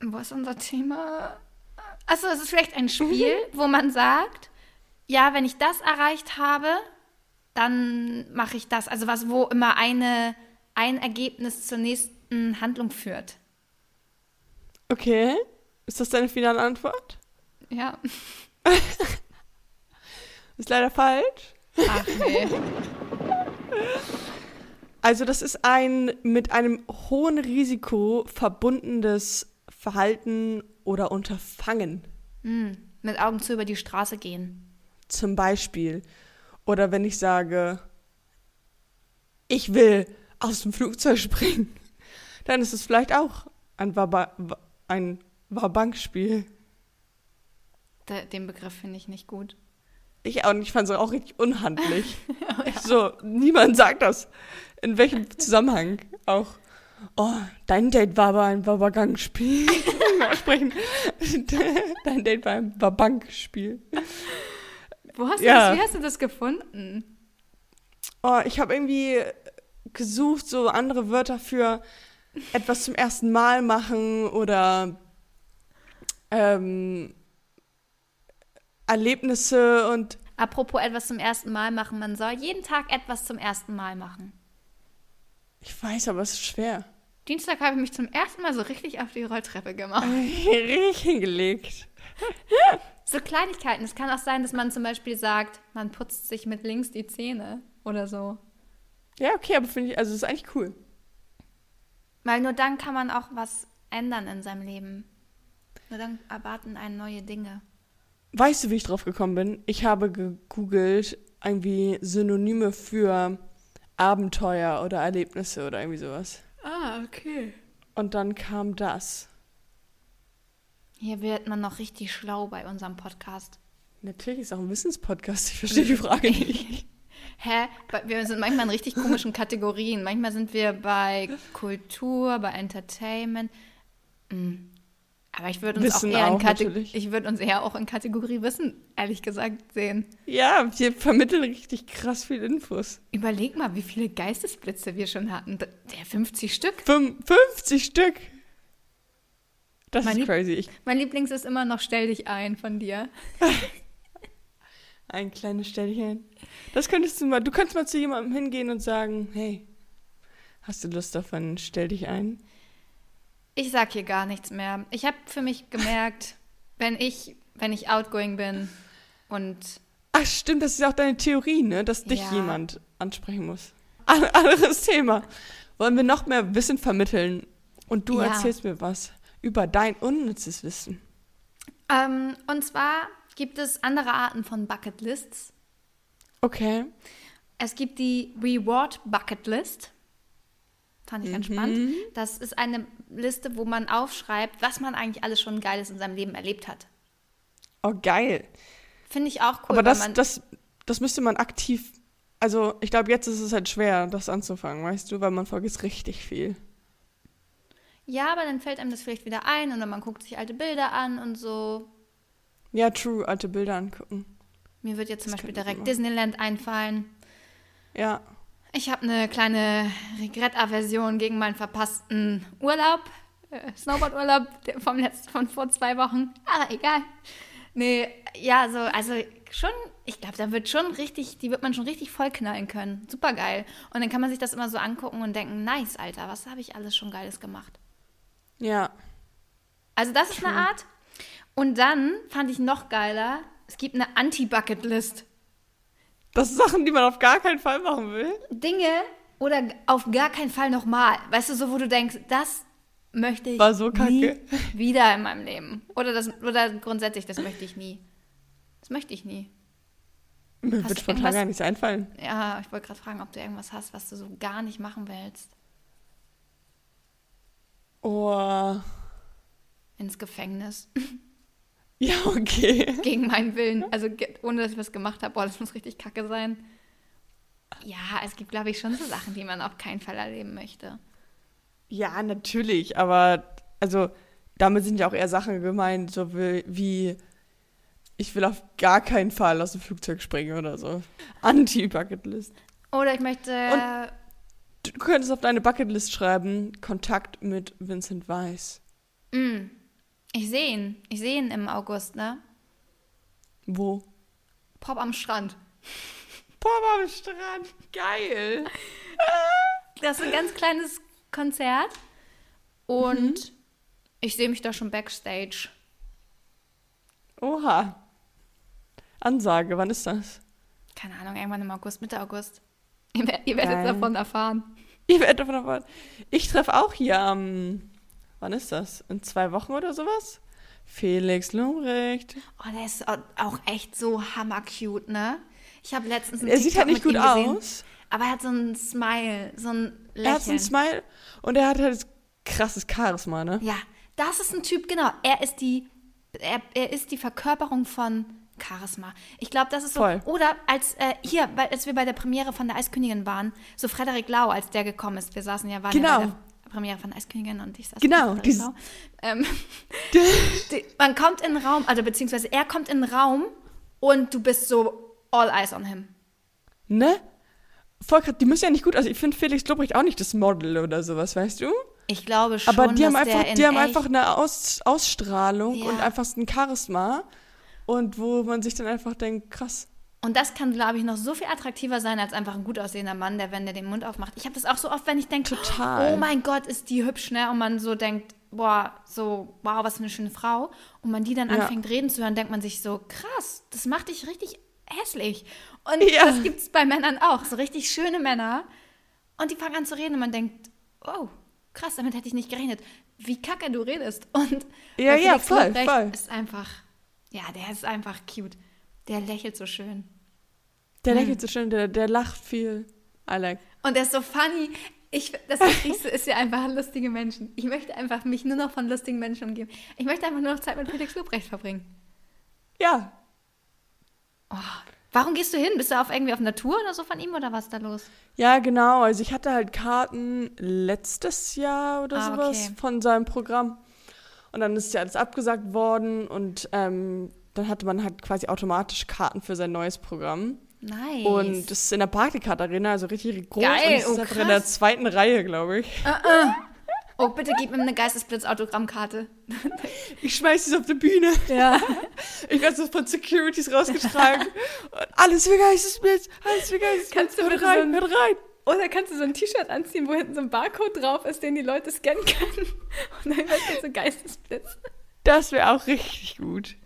Wo ist unser Thema? Achso, es ist vielleicht ein Spiel, wo man sagt, ja, wenn ich das erreicht habe, dann mache ich das. Also was, wo immer eine, ein Ergebnis zur nächsten Handlung führt. Okay. Ist das deine finale Antwort? Ja. Ist leider falsch. Ach nee. Also das ist ein mit einem hohen Risiko verbundenes Verhalten oder Unterfangen. Hm, mit Augen zu über die Straße gehen. Zum Beispiel. Oder wenn ich sage, ich will aus dem Flugzeug springen, dann ist es vielleicht auch ein, Waba Wa- ein Wabankspiel. Den Begriff finde ich nicht gut. Ich auch nicht, ich fand es auch richtig unhandlich. So, niemand sagt das. In welchem Zusammenhang auch. Oh, dein Date war aber ein Wabankspiel. sprechen. dein Date war ein Wabankspiel. Wo hast du Ja. das, wie hast du das gefunden? Oh, ich habe irgendwie gesucht, so andere Wörter für etwas zum ersten Mal machen oder ähm, Erlebnisse und Apropos etwas zum ersten Mal machen, man soll jeden Tag etwas zum ersten Mal machen. ich weiß, aber es ist schwer. Dienstag habe ich mich zum ersten Mal so richtig auf die Rolltreppe gemacht. Richtig hingelegt. So Kleinigkeiten. Es kann auch sein, dass man zum Beispiel sagt, man putzt sich mit links die Zähne oder so. Ja, okay, aber finde ich, also es ist eigentlich cool. Weil nur dann kann man auch was ändern in seinem Leben. Nur dann erwarten einen neue Dinge. Weißt du, wie ich drauf gekommen bin? Ich habe gegoogelt irgendwie Synonyme für Abenteuer oder Erlebnisse oder irgendwie sowas. Ah, okay. Und dann kam das. Hier wird man noch richtig schlau bei unserem Podcast. Natürlich ist auch ein Wissenspodcast. Ich verstehe die Frage nicht. Hä? Wir sind manchmal in richtig komischen Kategorien. Manchmal sind wir bei Kultur, bei Entertainment. Hm. Aber ich würde uns Wissen auch eher auch, in ich würde uns eher auch in Kategorie Wissen, ehrlich gesagt, sehen. Ja, wir vermitteln richtig krass viel Infos. Überleg mal, wie viele Geistesblitze wir schon hatten. Der 50 Stück. Fünf- 50 Stück. Das Mein ist Lieb- crazy. Ich, Mein Lieblings ist immer noch Stell dich ein von dir. ein kleines Stellchen. Das könntest du mal, du könntest mal zu jemandem hingehen und sagen, hey, hast du Lust auf einen Stell dich ein? Ich sag hier gar nichts mehr. Ich habe für mich gemerkt, wenn ich, wenn ich outgoing bin und Ach stimmt, das ist ja auch deine Theorie, ne? Dass dich Ja. jemand ansprechen muss. An anderes Thema. Wollen wir noch mehr Wissen vermitteln und du Ja. erzählst mir was über dein unnützes Wissen. ähm, und zwar gibt es andere Arten von Bucketlists. Okay. Es gibt die Reward Bucket List. Fand ich ganz Mhm. spannend. Das ist eine Liste, wo man aufschreibt, was man eigentlich alles schon Geiles in seinem Leben erlebt hat. Oh, geil. Finde ich auch cool. Aber das, man, das, das müsste man aktiv. Also, ich glaube, jetzt ist es halt schwer, das anzufangen, weißt du, weil man vergisst richtig viel. ja, aber dann fällt einem das vielleicht wieder ein oder man guckt sich alte Bilder an und so. Ja, true, alte Bilder angucken. Mir wird jetzt zum Das Beispiel direkt. Disneyland einfallen. Ja. Ich habe eine kleine Regrettaversion gegen meinen verpassten Urlaub. Äh, Snowboardurlaub vom letzten, von vor zwei Wochen. Aber egal. Nee, ja, so, also schon, ich glaube, da wird schon richtig, die wird man schon richtig vollknallen können. Super geil. Und dann kann man sich das immer so angucken und denken, nice, Alter, was habe ich alles schon Geiles gemacht. Ja. Also das ist eine Art. Und dann fand ich noch geiler, es gibt eine Anti-Bucket-List. Das sind Sachen, die man auf gar keinen Fall machen will. Dinge oder auf gar keinen Fall nochmal. Weißt du, so wo du denkst, das möchte ich War so kacke. nie wieder in meinem Leben. Oder, das, oder grundsätzlich, das möchte ich nie. Das möchte ich nie. Mir wird spontan gar nichts einfallen. Ja, ich wollte gerade fragen, ob du irgendwas hast, was du so gar nicht machen willst. Oh. Ins Gefängnis. Ja, okay. Gegen meinen Willen. Also ohne, dass ich was gemacht habe. Boah, das muss richtig kacke sein. Ja, es gibt, glaube ich, schon so Sachen, die man auf keinen Fall erleben möchte. Ja, natürlich, aber also damit sind ja auch eher Sachen gemeint, so wie, wie ich will auf gar keinen Fall aus dem Flugzeug springen oder so. Anti-Bucketlist. Oder ich möchte... Du könntest auf deine Bucketlist schreiben, Kontakt mit Vincent Weiss. Mm, ich sehe ihn. Ich sehe ihn im August, ne? Wo? Pop am Strand. Papa am Strand. Geil. Das ist ein ganz kleines Konzert. Und ich sehe mich da schon backstage. Oha. Ansage, wann ist das? Keine Ahnung, irgendwann im August, Mitte August. Ihr, ihr werdet Geil. davon erfahren. Ihr werdet davon erfahren. Ich treffe auch hier am, wann ist das? In zwei Wochen oder sowas? Felix Lumrecht. Oh, der ist au- auch echt so hammercute, ne? Ich habe letztens einen Er sieht TikTok halt nicht gut gesehen, aus. Aber er hat so ein Smile, so ein Lächeln. Er hat so ein Smile und er hat halt krasses Charisma, ne? Ja, das ist ein Typ, genau. Er ist die, er, er ist die Verkörperung von Charisma. Ich glaube, das ist so. Voll. Oder als äh, hier, weil, als wir bei der Premiere von der Eiskönigin waren, so Frederik Lau, als der gekommen ist. Wir saßen ja, waren ja Genau. der Premiere von Eiskönigin und ich saß Genau, dieses-. Ähm, die, man kommt in den Raum, also beziehungsweise er kommt in den Raum und du bist so all eyes on him. Ne? Voll die müssen ja nicht gut, also ich finde Felix Lobrecht auch nicht das Model oder sowas, weißt du? Ich glaube schon, Aber die haben einfach, die haben einfach eine Aus, Ausstrahlung Ja. und einfach ein Charisma und wo man sich dann einfach denkt, krass. Und das kann, glaube ich, noch so viel attraktiver sein als einfach ein gut aussehender Mann, der, wenn der den Mund aufmacht. Ich habe das auch so oft, wenn ich denke, Total. oh mein Gott, ist die hübsch, ne? Und man so denkt, boah, so, wow, was für eine schöne Frau. Und man die dann Ja. anfängt reden zu hören, denkt man sich so, krass, das macht dich richtig hässlich. Und Ja. das gibt es bei Männern auch, so richtig schöne Männer. Und die fangen an zu reden und man denkt, oh, krass, damit hätte ich nicht gerechnet. Wie kacke du redest. Und Ja, der ja, voll, voll. ist einfach Ja, der ist einfach cute. Der lächelt so schön. Der lächelt so schön, der, der lacht viel. Like. Und der ist so funny. Ich, das Wichtigste ist ja einfach lustige Menschen. Ich möchte einfach mich nur noch von lustigen Menschen umgeben. Ich möchte einfach nur noch Zeit mit Felix Lobrecht verbringen. Ja. Oh. Warum gehst du hin? Bist du auf irgendwie auf Tour oder so von ihm oder was ist da los? Ja, genau. Also ich hatte halt Karten letztes Jahr oder Ah, sowas okay. von seinem Programm. Und dann ist ja alles abgesagt worden und ähm, dann hatte man halt quasi automatisch Karten für sein neues Programm. Nice. Und das ist in der Partycard Arena, also richtig groß. Geil, und oh, einfach in der zweiten Reihe, glaube ich. oh, bitte gib mir eine Geistesblitz-Autogrammkarte. Ich schmeiß sie auf die Bühne. Ja. Ich werde so von Securities rausgetragen. und alles für Geistesblitz, alles für Geistesblitz. Kannst du bitte rein, so hört rein. Oder kannst du so ein T-Shirt anziehen, wo hinten so ein Barcode drauf ist, den die Leute scannen können. Und dann wird so Geistesblitz. Das wäre auch richtig gut.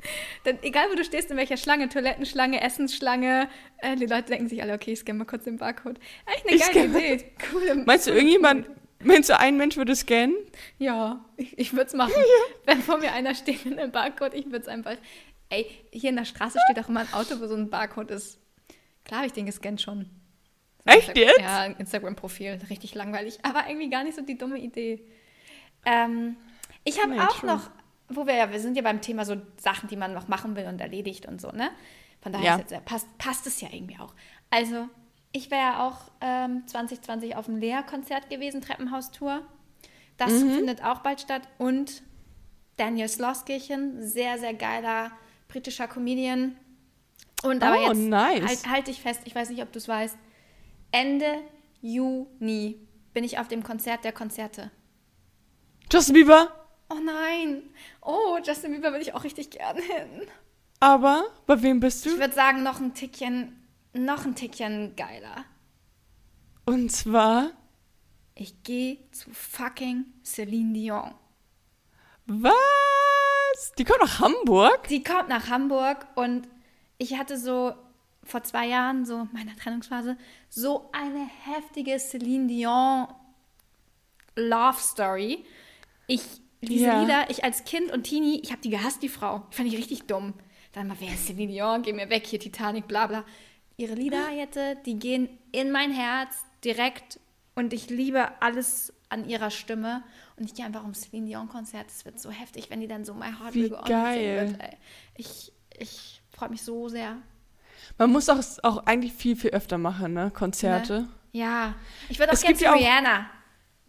Dann, egal wo du stehst, in welcher Schlange, Toilettenschlange, Essensschlange, äh, die Leute denken sich alle, okay, ich scanne mal kurz den Barcode. Echt eine Ich geile Idee. Coole, Meinst du, irgendjemand, meinst du, ein Mensch würde scannen? Ja, ich, ich würde es machen. Wenn vor mir einer steht mit einem Barcode, ich würde es einfach. Ey, hier in der Straße steht auch immer ein Auto, wo so ein Barcode ist. Klar habe ich den gescannt schon. Echt jetzt? Ja, ein Instagram-Profil. Richtig langweilig. Aber irgendwie gar nicht so die dumme Idee. Ähm, ich habe auch true. noch, wo wir ja, wir sind ja beim Thema so Sachen, die man noch machen will und erledigt und so, ne? Von daher Ja. jetzt, passt, passt es ja irgendwie auch. Also, ich wäre ja auch ähm, 2020 auf dem Lea-Konzert gewesen, Treppenhaustour. Das Mhm. findet auch bald statt. Und Daniel Sloskirchen, sehr, sehr geiler britischer Comedian. Und aber Oh, jetzt nice. halt, halt dich fest, ich weiß nicht, ob du es weißt. Ende Juni bin ich auf dem Konzert der Konzerte. Justin Bieber? Oh nein. Oh, Justin Bieber will ich auch richtig gerne hin. Aber bei wem bist Ich du? würde sagen, noch ein Tickchen, noch ein Tickchen geiler. Und zwar, Ich gehe zu fucking Celine Dion. was? Die kommt nach Hamburg? Sie kommt nach Hamburg und ich hatte so vor zwei Jahren, so meiner Trennungsphase, so eine heftige Celine Dion Love Story. Ich, diese Ja. Lieder, ich als Kind und Teenie, ich habe die gehasst, die Frau. Die fand ich richtig dumm. Dann mal, wer ist Celine Dion? Geh mir weg, hier Titanic, bla bla. Ihre Lieder jetzt, die gehen in mein Herz direkt und ich liebe alles an ihrer Stimme. Und ich gehe einfach um Celine Dion Konzert. Es wird so heftig, wenn die dann so My Heart Wie Will Go geil. wird. Ey. Ich, ich freue mich so sehr. Man muss auch, auch eigentlich viel, viel öfter machen, ne? Konzerte. Ne? Ja. Ich würde auch gerne zu ja Rihanna.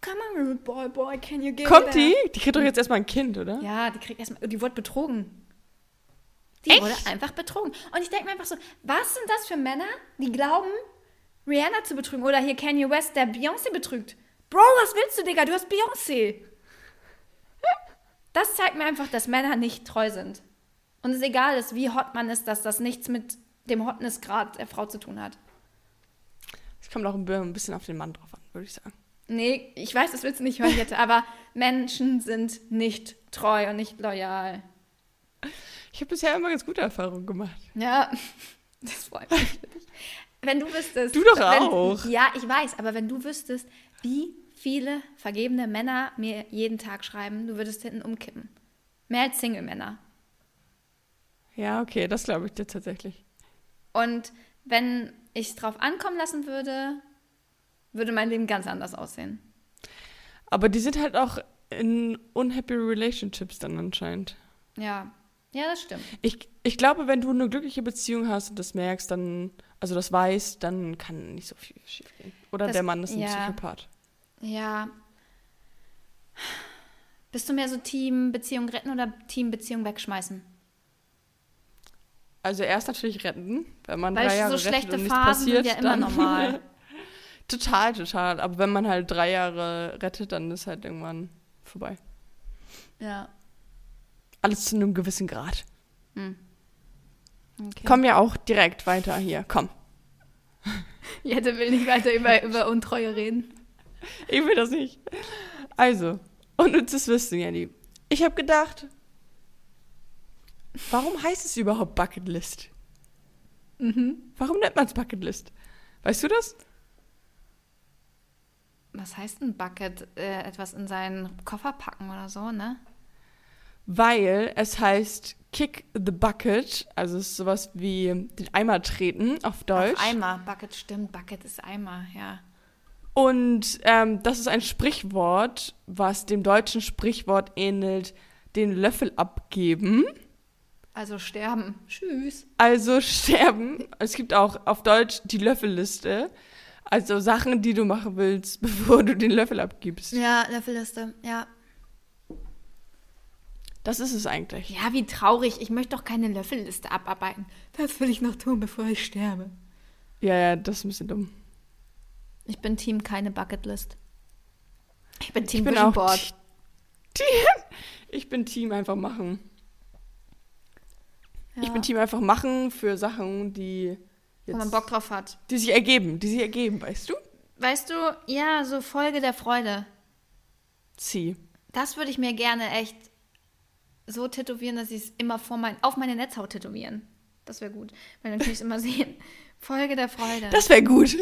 Come on, rude boy, boy, can you give Kommt die? Die kriegt doch jetzt erstmal ein Kind, oder? Ja, die kriegt erstmal, die wurde betrogen. Die Echt? wurde einfach betrogen. Und ich denke mir einfach so, was sind das für Männer, die glauben, Rihanna zu betrügen? Oder hier Kanye West, der Beyoncé betrügt. Bro, was willst du, Digga? Du hast Beyoncé. Das zeigt mir einfach, dass Männer nicht treu sind. Und es egal ist, wie hot man ist, dass das nichts mit dem Hotnessgrad der Frau zu tun hat. Es kommt auch ein bisschen auf den Mann drauf an, würde ich sagen. Nee, ich weiß, das willst du nicht hören, Jette, aber Menschen sind nicht treu und nicht loyal. Ich habe bisher immer ganz gute Erfahrungen gemacht. Ja, das freut mich. Wenn du wüsstest. Du doch wenn, auch. Ja, ich weiß, aber wenn du wüsstest, wie viele vergebene Männer mir jeden Tag schreiben, du würdest hinten umkippen. Mehr als Single-Männer. Ja, okay, das glaube ich dir tatsächlich. Und wenn ich es drauf ankommen lassen würde, würde mein Leben ganz anders aussehen. Aber die sind halt auch in unhappy relationships dann anscheinend. Ja, ja, das stimmt. Ich, ich glaube, wenn du eine glückliche Beziehung hast und das merkst, dann, also das weißt, dann kann nicht so viel schief gehen. Oder Das- der Mann ist ein ja. Psychopath. Ja. Bist du mehr so Team Beziehung retten oder Team Beziehung wegschmeißen? Also erst natürlich retten, wenn man Weil drei so Jahre schlechte rettet und nichts Phasen sind passiert, ja immer normal. total, total. Aber wenn man halt drei Jahre rettet, dann ist halt irgendwann vorbei. Ja. Alles zu einem gewissen Grad. Okay. Kommen wir auch direkt weiter hier. Komm. Jette will nicht weiter über, über Untreue reden. Ich will das nicht. Also, unnützes Wissen, Jenny. Ich habe gedacht, warum heißt es überhaupt Bucketlist? Mhm. Warum nennt man es Bucketlist? Weißt du das? Was heißt ein Bucket? Äh, etwas in seinen Koffer packen oder so, ne? weil es heißt Kick the Bucket, also es ist sowas wie den Eimer treten auf Deutsch. Auf Eimer, Bucket stimmt, Bucket ist Eimer, ja. Und ähm, das ist ein Sprichwort, was dem deutschen Sprichwort ähnelt, den Löffel abgeben. Also sterben. Tschüss. Also sterben. Es gibt auch auf Deutsch die Löffelliste. Also Sachen, die du machen willst, bevor du den Löffel abgibst. Ja, Löffelliste, ja. Das ist es eigentlich. Ja, wie traurig. Ich möchte doch keine Löffelliste abarbeiten. Das will ich noch tun, bevor ich sterbe. Ja, ja, das ist ein bisschen dumm. Ich bin Team keine Bucketlist. Ich bin Team ich bin Vision auch Board. Team. Ich bin Team einfach machen. Ja, Ich bin Team einfach machen für Sachen, die wo man Bock drauf hat. die sich ergeben, die sich ergeben, weißt du? Weißt du, ja, so Folge der Freude. Zieh. Das würde ich mir gerne echt so tätowieren, dass ich es immer vor mein, auf meine Netzhaut tätowieren. Das wäre gut. Weil dann kann ich es immer sehen. Folge der Freude. Das wäre gut.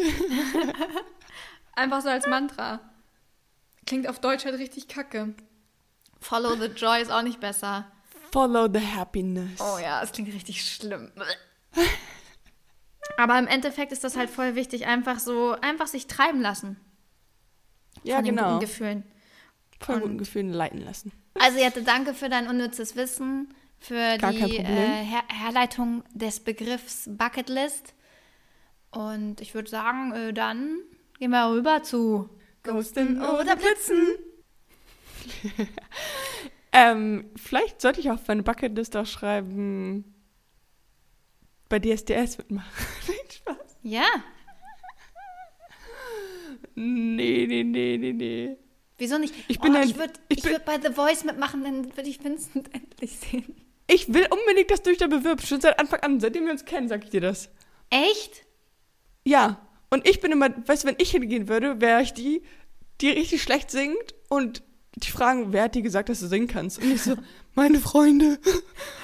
Einfach so als Mantra. Klingt auf Deutsch halt richtig kacke. Follow the joy ist auch nicht besser. Follow the happiness. Oh ja, es klingt richtig schlimm. Aber im Endeffekt ist das halt voll wichtig, einfach so, einfach sich treiben lassen ja, von den genau. guten Gefühlen. Von Und- guten Gefühlen leiten lassen. Also Jette, danke für dein unnützes Wissen, für Gar die äh, Her Herleitung des Begriffs Bucketlist. Und ich würde sagen, äh, dann gehen wir rüber zu Ghosten oder Blitzen. Ähm, vielleicht sollte ich auf meine Bucketlist auch schreiben, bei DSDS mitmachen. Nein, Spaß. Ja, Nee, nee, nee, nee, nee. wieso nicht? Ich bin oh, ein- ich würde ich ich bin- würd bei The Voice mitmachen, dann würde ich Vincent endlich sehen. Ich will unbedingt, dass du dich da bewirbst. Schon seit Anfang an, seitdem wir uns kennen, sag ich dir das. Echt? Ja. Und ich bin immer, weißt du, wenn ich hingehen würde, wäre ich die, die richtig schlecht singt und die fragen, wer hat dir gesagt, dass du singen kannst? Und ich so, meine Freunde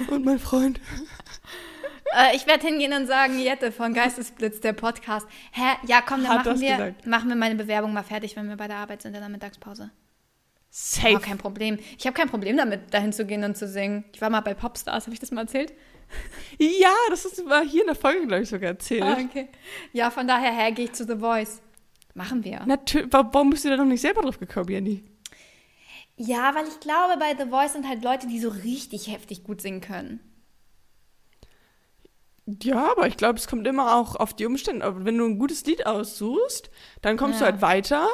und mein Freund. Äh, ich werde hingehen und sagen, Jette von Geistesblitz, der Podcast. Hä? Ja, komm, dann Hat machen wir, gesagt. machen wir meine Bewerbung mal fertig, wenn wir bei der Arbeit sind in der Mittagspause. Safe. Oh, kein Problem. Ich habe kein Problem damit, dahin zu gehen und zu singen. Ich war mal bei Popstars, habe ich das mal erzählt? Ja, das ist mal hier in der Folge, glaube ich, sogar erzählt. Ah, okay. Ja, von daher her gehe ich zu The Voice. Machen wir. Natürlich, warum bist du da noch nicht selber drauf gekommen, Jenny? Ja, weil ich glaube, bei The Voice sind halt Leute, die so richtig heftig gut singen können. Ja, aber ich glaube, es kommt immer auch auf die Umstände. Aber wenn du ein gutes Lied aussuchst, dann kommst du Ja. halt weiter,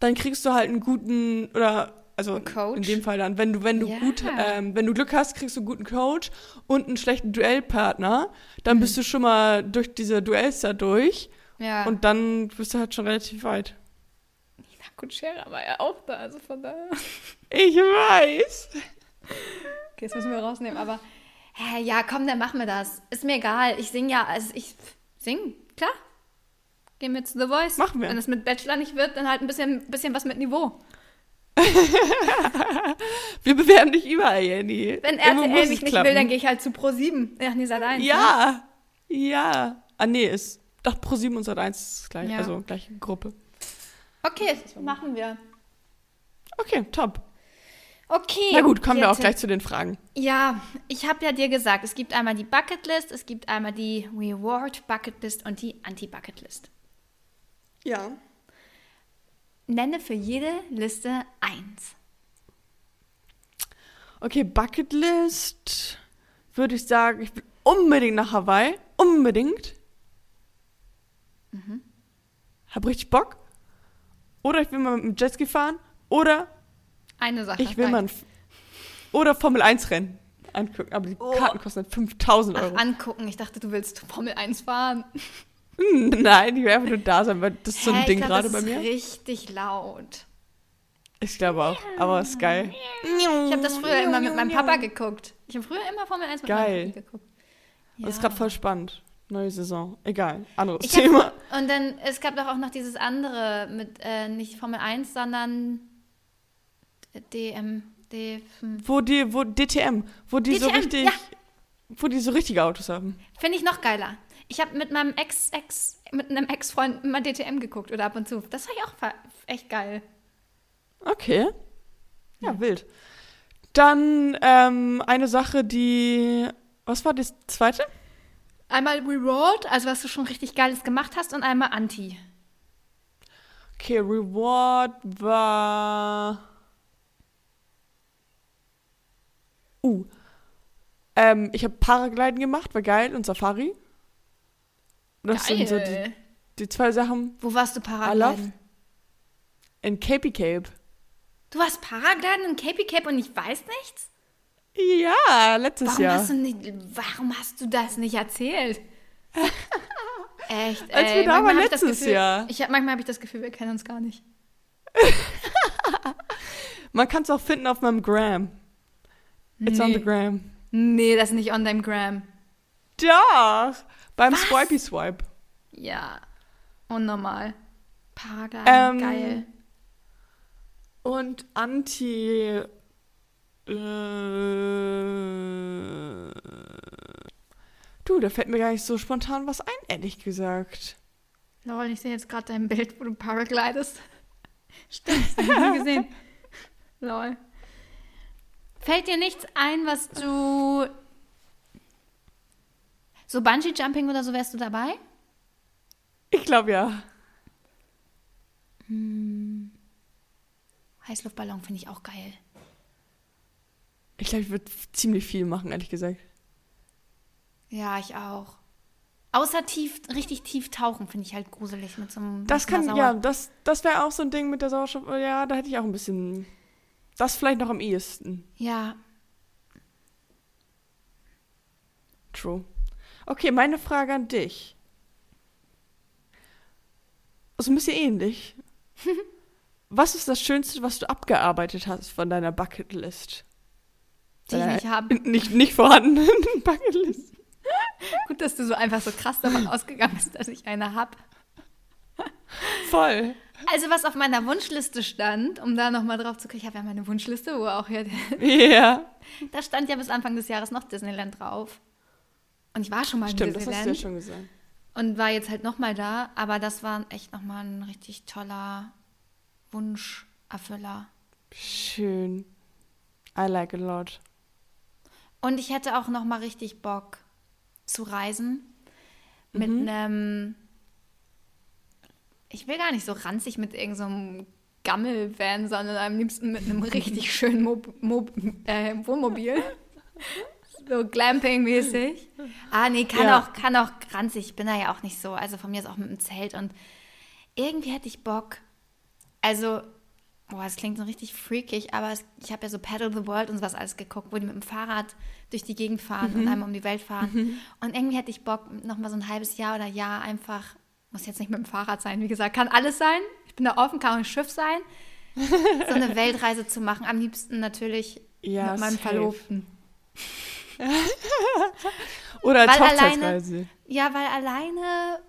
dann kriegst du halt einen guten oder also Coach? in dem Fall dann, wenn du wenn du Ja. gut ähm, wenn du Glück hast, kriegst du einen guten Coach und einen schlechten Duellpartner, dann Mhm. bist du schon mal durch diese Duells da durch Ja. und dann bist du halt schon relativ weit. Nina Kutschera war ja auch da, also von daher. Ich weiß. Okay, das müssen wir rausnehmen, aber hä, ja, komm, dann machen wir das. Ist mir egal. Ich sing ja, also ich sing, klar. Gehen wir zu The Voice. Machen wir. Wenn es mit Bachelor nicht wird, dann halt ein bisschen, bisschen was mit Niveau. Wir bewerben dich überall, Jenny. Wenn RTL mich nicht klappen. will, dann gehe ich halt zu Pro7. Ach nee, Sat 1. Ne? Ja, ja. Ah, nee, ist doch Pro 7 und Sat 1 ist gleich, Ja. also gleiche Gruppe. Okay, machen wir. Okay, top. Okay. Na gut, kommen wir auch gleich zu den Fragen. Ja, ich habe ja dir gesagt, es gibt einmal die Bucketlist, es gibt einmal die Reward Bucketlist und die Anti-Bucketlist. Ja. Nenne für jede Liste eins. Okay, Bucketlist würde ich sagen, ich will unbedingt nach Hawaii. Unbedingt. Mhm. Hab richtig Bock. Oder ich will mal mit dem Jetski fahren. Oder Eine Sache. ich will mal ein oder Formel 1 Rennen angucken. Aber die Oh. Karten kosten halt 5000 Ach, Euro. angucken. Ich dachte, du willst Formel 1 fahren. Hm, Nein, ich will einfach nur da sein, weil das ist so ein ich Ding glaub, gerade das bei ist mir. richtig laut. Ich glaube auch. Aber ist geil. Ich habe das früher immer mit meinem Papa geguckt. Ich habe früher immer Formel 1 mit Geil. meinem Papa geguckt. Das ist gerade voll spannend. Neue Saison. Egal. Anderes Ich hab, Thema. und dann, es gab doch auch noch dieses andere mit, äh, nicht Formel 1, sondern DM, D. Wo die, wo DTM, wo die so DTM, richtig, ja. wo die so richtige Autos haben. Finde ich noch geiler. Ich habe mit meinem Ex, Ex, mit einem Ex-Freund immer DTM geguckt oder ab und zu. Das war ja auch echt geil. Okay. Ja, wild. Dann ähm, eine Sache, die. Was war das zweite? Einmal Reward, also was du schon richtig Geiles gemacht hast, und einmal Anti. Okay, Reward war. Uh. Ähm, ich habe Paragliden gemacht, war geil, und Safari. Das Geil. sind so die, die zwei Sachen. Wo warst du Paragliden? In Capey Cape. Du warst Paragliden in Capey Cape und ich weiß nichts? Ja, letztes Warum Jahr. hast, du nicht, warum hast du das nicht erzählt? Echt, Als ey, wir da manchmal waren letztes Gefühl, Jahr. Ich hab, manchmal habe ich das Gefühl, wir kennen uns gar nicht. Man kann es auch finden auf meinem Gram. It's on the gram. Nee, das ist nicht on deinem Gram. Doch! Beim Swipey Swipe. Ja, unnormal. Paragliden, Ähm, geil. Und Anti. Äh, du, da fällt mir gar nicht so spontan was ein, ehrlich gesagt. Lol, ich sehe jetzt gerade dein Bild, wo du paraglidest. Stimmt, das hab ich nie gesehen. Lol. Fällt dir nichts ein, was du... So Bungee-Jumping oder so wärst du dabei? Ich glaube ja. Heißluftballon finde ich auch geil. Ich glaube, ich würde ziemlich viel machen, ehrlich gesagt. Ja, ich auch. Außer tief, richtig tief tauchen finde ich halt gruselig mit so einem. Das kann, ja, das, das wäre auch so ein Ding mit der Sauerstoff. Ja, da hätte ich auch ein bisschen. Das vielleicht noch am ehesten. Ja, True. Okay, meine Frage an dich. Ist ein bisschen ähnlich. was ist das Schönste, was du abgearbeitet hast von deiner Bucketlist? die ich nicht habe. Nicht, nicht vorhandenen Bucketlist. Gut, dass du so einfach so krass davon ausgegangen bist, dass ich eine habe. Voll. Also, was auf meiner Wunschliste stand, um da nochmal drauf zu kommen, ich habe ja meine Wunschliste, wo auch hier, Ja. da stand ja bis Anfang des Jahres noch Disneyland drauf. Und ich war schon mal in Stimmt, das hast du ja Disneyland schon gesagt. und war jetzt halt nochmal da, aber das war echt nochmal ein richtig toller Wunscherfüller. Schön. I like a lot. Und ich hätte auch nochmal richtig Bock zu reisen mit Mhm. einem, ich will gar nicht so ranzig mit irgendeinem so Gammelvan, sondern am liebsten mit einem richtig schönen Mob Mob äh, Wohnmobil. So Glamping-mäßig. Ah, nee, kann, Ja. auch, kann auch ranzig. Ich bin da ja auch nicht so. Also von mir ist auch mit dem Zelt. Und irgendwie hätte ich Bock. Also, boah, es klingt so richtig freakig, aber es, ich habe ja so Paddle the World und sowas alles geguckt, wo die mit dem Fahrrad durch die Gegend fahren und einmal um die Welt fahren. Und irgendwie hätte ich Bock, noch mal so ein halbes Jahr oder Jahr einfach, muss jetzt nicht mit dem Fahrrad sein, wie gesagt, kann alles sein. Ich bin da offen, kann auch ein Schiff sein. so eine Weltreise zu machen. Am liebsten natürlich Ja, mit meinem safe. Verlobten. Oder als Weil alleine- Hochzeitsreise. Ja, weil alleine,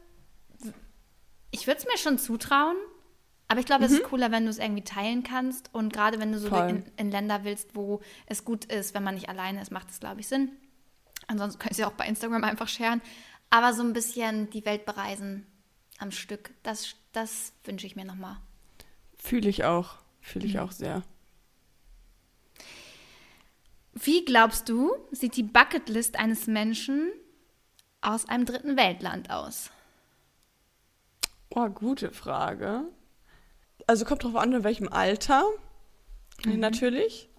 ich würde es mir schon zutrauen, aber ich glaube, es ist cooler, wenn du es irgendwie teilen kannst und gerade wenn du so in, in Länder willst, wo es gut ist, wenn man nicht alleine ist, macht es, glaube ich, Sinn. Ansonsten könnt ihr auch bei Instagram einfach scheren. Aber so ein bisschen die Welt bereisen am Stück, das, das wünsche ich mir nochmal. Fühle ich auch. Fühle Mhm. ich auch sehr. Wie glaubst du, sieht die Bucketlist eines Menschen aus einem dritten Weltland aus? Oh, gute Frage. Also kommt drauf an, in welchem Alter. Natürlich.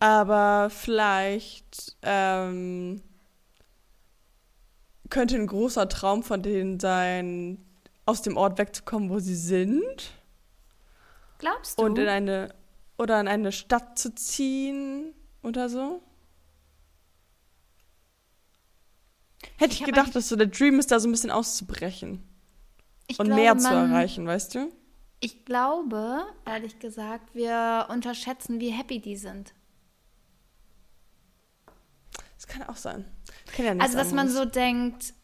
Aber vielleicht ähm, könnte ein großer Traum von denen sein, aus dem Ort wegzukommen, wo sie sind. Glaubst du? Und in eine oder in eine Stadt zu ziehen oder so. Hätte ich, Ich gedacht, dass so der Dream ist, da so ein bisschen auszubrechen und glaube, mehr zu erreichen, weißt du? Ich glaube, ehrlich gesagt, wir unterschätzen, wie happy die sind. Das kann auch sein. Kenn ja Also, dass man so denkt,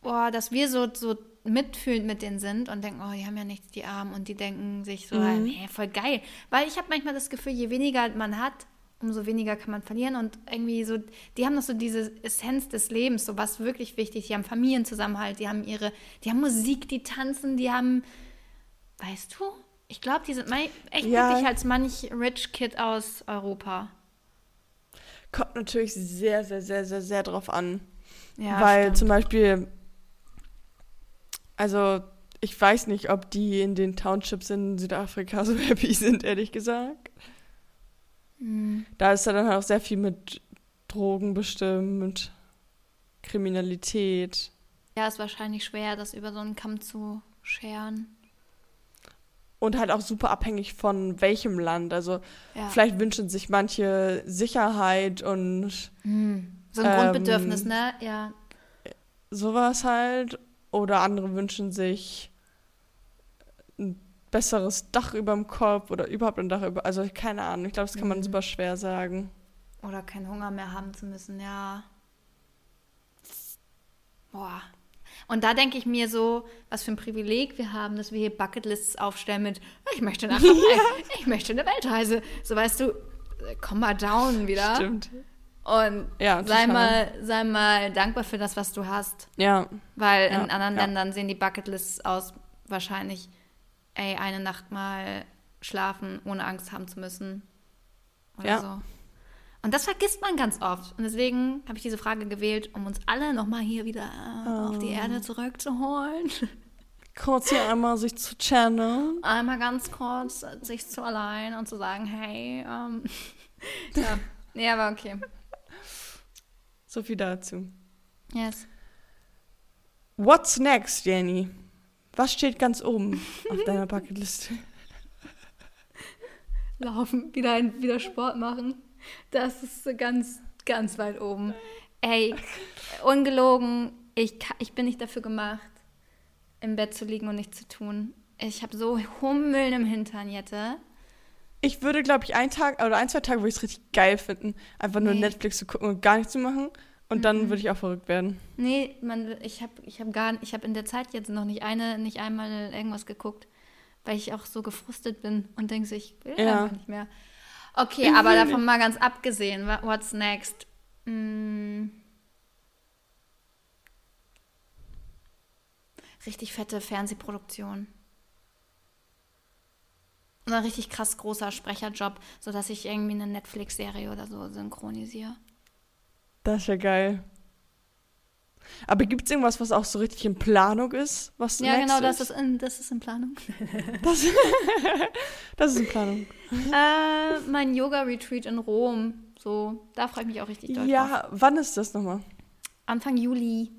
boah, dass wir so, so mitfühlend mit denen sind und denken, oh, die haben ja nichts, die Armen. Und die denken sich so, Mhm. hey, voll geil. Weil ich habe manchmal das Gefühl, je weniger man hat, umso weniger kann man verlieren. Und irgendwie so, die haben noch so diese Essenz des Lebens, so was wirklich wichtig. Die haben Familienzusammenhalt, die haben ihre, die haben Musik, die tanzen, die haben, weißt du? Ich glaube, die sind echt Ja. glücklich als manch Rich Kid aus Europa. kommt natürlich sehr, sehr, sehr, sehr, sehr drauf an. Ja, Weil stimmt. zum Beispiel, also ich weiß nicht, ob die in den Townships in Südafrika so happy sind, ehrlich gesagt. Hm. Da ist ja dann halt auch sehr viel mit Drogen bestimmt, Kriminalität. Ja, ist wahrscheinlich schwer, das über so einen Kamm zu scheren. Und halt auch super abhängig von welchem Land. Also Ja. vielleicht wünschen sich manche Sicherheit und Hm. So ein Ähm, Grundbedürfnis, ne? Ja. sowas halt. Oder andere wünschen sich ein besseres Dach über dem Kopf oder überhaupt ein Dach über. Also keine Ahnung. Ich glaube, das kann man Mhm. super schwer sagen. Oder keinen Hunger mehr haben zu müssen, ja. Boah. Und da denke ich mir so, was für ein Privileg wir haben, dass wir hier Bucketlists aufstellen mit, ich möchte einfach, ich möchte eine Weltreise. So weißt du, komm mal down wieder. Stimmt. Und Ja, sei mal, sei mal dankbar für das, was du hast. Ja. Weil Ja, in anderen ja. Ländern sehen die Bucketlists aus, wahrscheinlich, ey, eine Nacht mal schlafen, ohne Angst haben zu müssen. Oder Ja. so. Und das vergisst man ganz oft. Und deswegen habe ich diese Frage gewählt, um uns alle nochmal hier wieder äh, auf die Oh. Erde zurückzuholen. Kurz hier einmal sich zu channeln. Einmal ganz kurz sich zu allein und zu sagen, hey, ähm, ja. Nee, aber okay. So viel dazu. Yes. What's next, Jenny? Was steht ganz oben auf deiner Bucketliste? Laufen, wieder, wieder Sport machen. Das ist ganz, ganz weit oben. Ey, ungelogen, ich, ich bin nicht dafür gemacht, im Bett zu liegen und nichts zu tun. Ich habe so Hummeln im Hintern, Jette. Ich würde, glaube ich, einen Tag oder ein, zwei Tage würde ich es richtig geil finden, einfach nur Nee. Netflix zu gucken und gar nichts zu machen. Und dann würde ich auch verrückt werden. Nee, man, ich habe ich hab gar ich habe in der Zeit jetzt noch nicht eine, nicht einmal irgendwas geguckt, weil ich auch so gefrustet bin und denke, ich will Ja. einfach nicht mehr. Okay, Ich aber davon mal ganz abgesehen, what's next? Mm. Richtig fette Fernsehproduktion. Und ein richtig krass großer Sprecherjob, sodass ich irgendwie eine Netflix-Serie oder so synchronisiere. Das ist ja geil. Aber gibt es irgendwas, was auch so richtig in Planung ist? Was Ja, genau, das ist? ist, in, das ist in Planung. Das, das ist in Planung. Äh, mein Yoga-Retreat in Rom. So, da freue ich mich auch richtig doll drauf. Ja, wann ist das nochmal? Anfang Juli.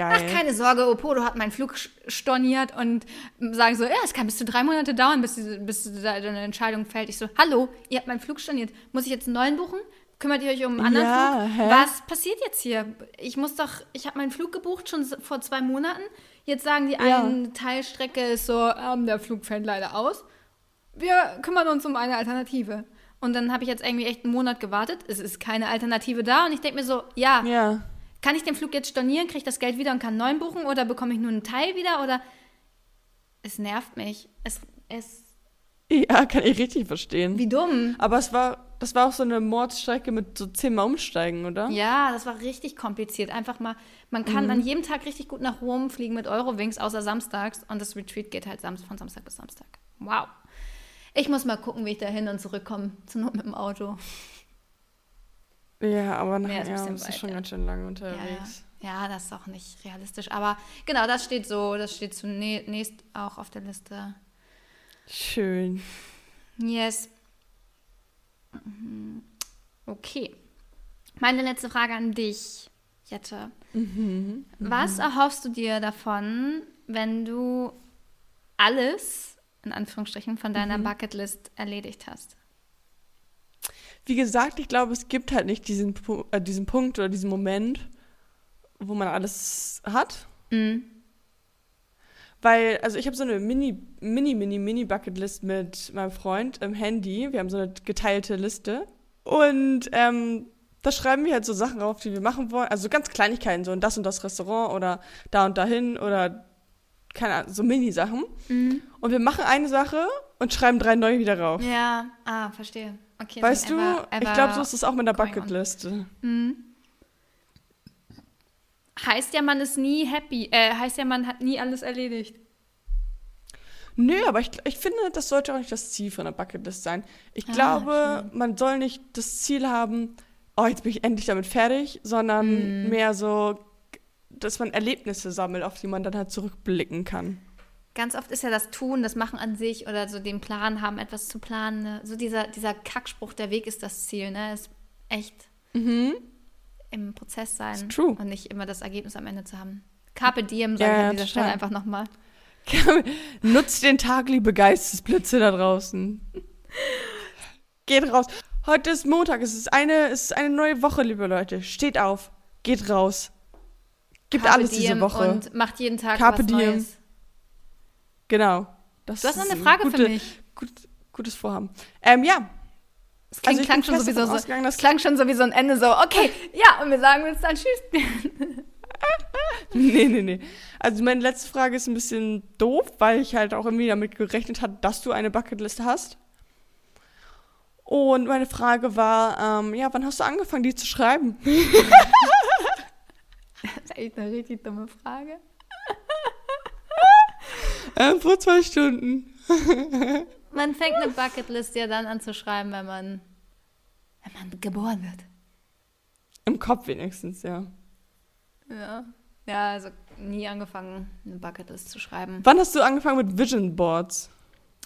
Geil. Ach, keine Sorge, Opodo hat meinen Flug storniert und sagen so, ja, es kann bis zu drei Monate dauern, bis, bis da eine Entscheidung fällt. Ich so, hallo, ihr habt meinen Flug storniert. Muss ich jetzt einen neuen buchen? Kümmert ihr euch um einen anderen Ja, Flug? hä? Was passiert jetzt hier? Ich muss doch, ich habe meinen Flug gebucht schon vor zwei Monaten. Jetzt sagen die, Ja. eine Teilstrecke ist so, ähm, der Flug fällt leider aus. Wir kümmern uns um eine Alternative. Und dann habe ich jetzt irgendwie echt einen Monat gewartet. Es ist keine Alternative da. Und ich denke mir so, ja, Ja. Kann ich den Flug jetzt stornieren, kriege ich das Geld wieder und kann neuen buchen oder bekomme ich nur einen Teil wieder oder es nervt mich. Es, es Ja, kann ich richtig verstehen. wie dumm. Aber es war, das war auch so eine Mordstrecke mit so zehnmal umsteigen, oder? Ja, das war richtig kompliziert. Einfach mal, man kann Mhm. an jedem Tag richtig gut nach Rom fliegen mit Eurowings, außer samstags. Und das Retreat geht halt von Samstag bis Samstag. Wow. Ich muss mal gucken, wie ich da hin und zurückkomme. Zur Not mit dem Auto. Ja, aber Ja, nachher ja, bisschen ist weit, schon ja. ganz schön lange Ja, unterwegs. ja, das ist auch nicht realistisch. Aber genau, das steht so, das steht zunächst auch auf der Liste. Schön. Yes. Mhm. Okay. Meine letzte Frage an dich, Jette. Mhm. Was erhoffst du dir davon, wenn du alles, in Anführungsstrichen, von deiner Mhm. Bucketlist erledigt hast? Wie gesagt, ich glaube, es gibt halt nicht diesen, äh, diesen Punkt oder diesen Moment, wo man alles hat. Mhm. Weil, also ich habe so eine Mini, Mini, Mini, Mini Bucketlist mit meinem Freund im Handy. Wir haben so eine geteilte Liste. Und ähm, da schreiben wir halt so Sachen drauf, die wir machen wollen. Also so ganz Kleinigkeiten, so in das und das Restaurant oder da und dahin oder keine Ahnung, so Mini-Sachen. Mhm. Und wir machen eine Sache und schreiben drei neue wieder rauf. Ja, ah, verstehe. Okay, weißt du, ein ever- ich ever glaube, so ist es auch mit der going on. Bucketlist. Mhm. Heißt ja, man ist nie happy. Äh, heißt ja, man hat nie alles erledigt. Nö, aber ich, ich finde, das sollte auch nicht das Ziel von der Bucketlist sein. Ich Ah, glaube, man soll nicht das Ziel haben, oh, jetzt bin ich endlich damit fertig, sondern Mm. mehr so, dass man Erlebnisse sammelt, auf die man dann halt zurückblicken kann. Ganz oft ist ja das Tun, das Machen an sich oder so den Plan haben, etwas zu planen. Ne? So dieser, dieser Kackspruch, der Weg ist das Ziel, ne? Ist echt Mhm. im Prozess sein true. und nicht immer das Ergebnis am Ende zu haben. Carpe diem sage Ja, ich an dieser. Stelle einfach nochmal. Nutzt den Tag, liebe Geistesblitze da draußen. Geht raus. Heute ist Montag, es ist eine, es ist eine neue Woche, liebe Leute. Steht auf, geht raus. Gibt Carpe alles diese Woche. Und macht jeden Tag Carpe was diem. Neues. Genau. Das Du hast noch ist eine ein Frage gute, für mich. Gut, gutes Vorhaben. Ähm, ja. Es klingt, Also klang, schon sowieso so, es klang schon sowieso ein Ende so, okay, ja, und wir sagen uns dann Tschüss. Nee, nee, nee. Also meine letzte Frage ist ein bisschen doof, weil ich halt auch irgendwie damit gerechnet hatte, dass du eine Bucketliste hast. Und meine Frage war, ähm, ja, wann hast du angefangen, die zu schreiben? Das ist echt eine richtig dumme Frage. Ähm, vor zwei Stunden. Man fängt eine Bucketlist ja dann an zu schreiben, wenn man, wenn man geboren wird. Im Kopf wenigstens, ja. Ja. Ja, also nie angefangen, eine Bucketlist zu schreiben. Wann hast du angefangen mit Vision Boards?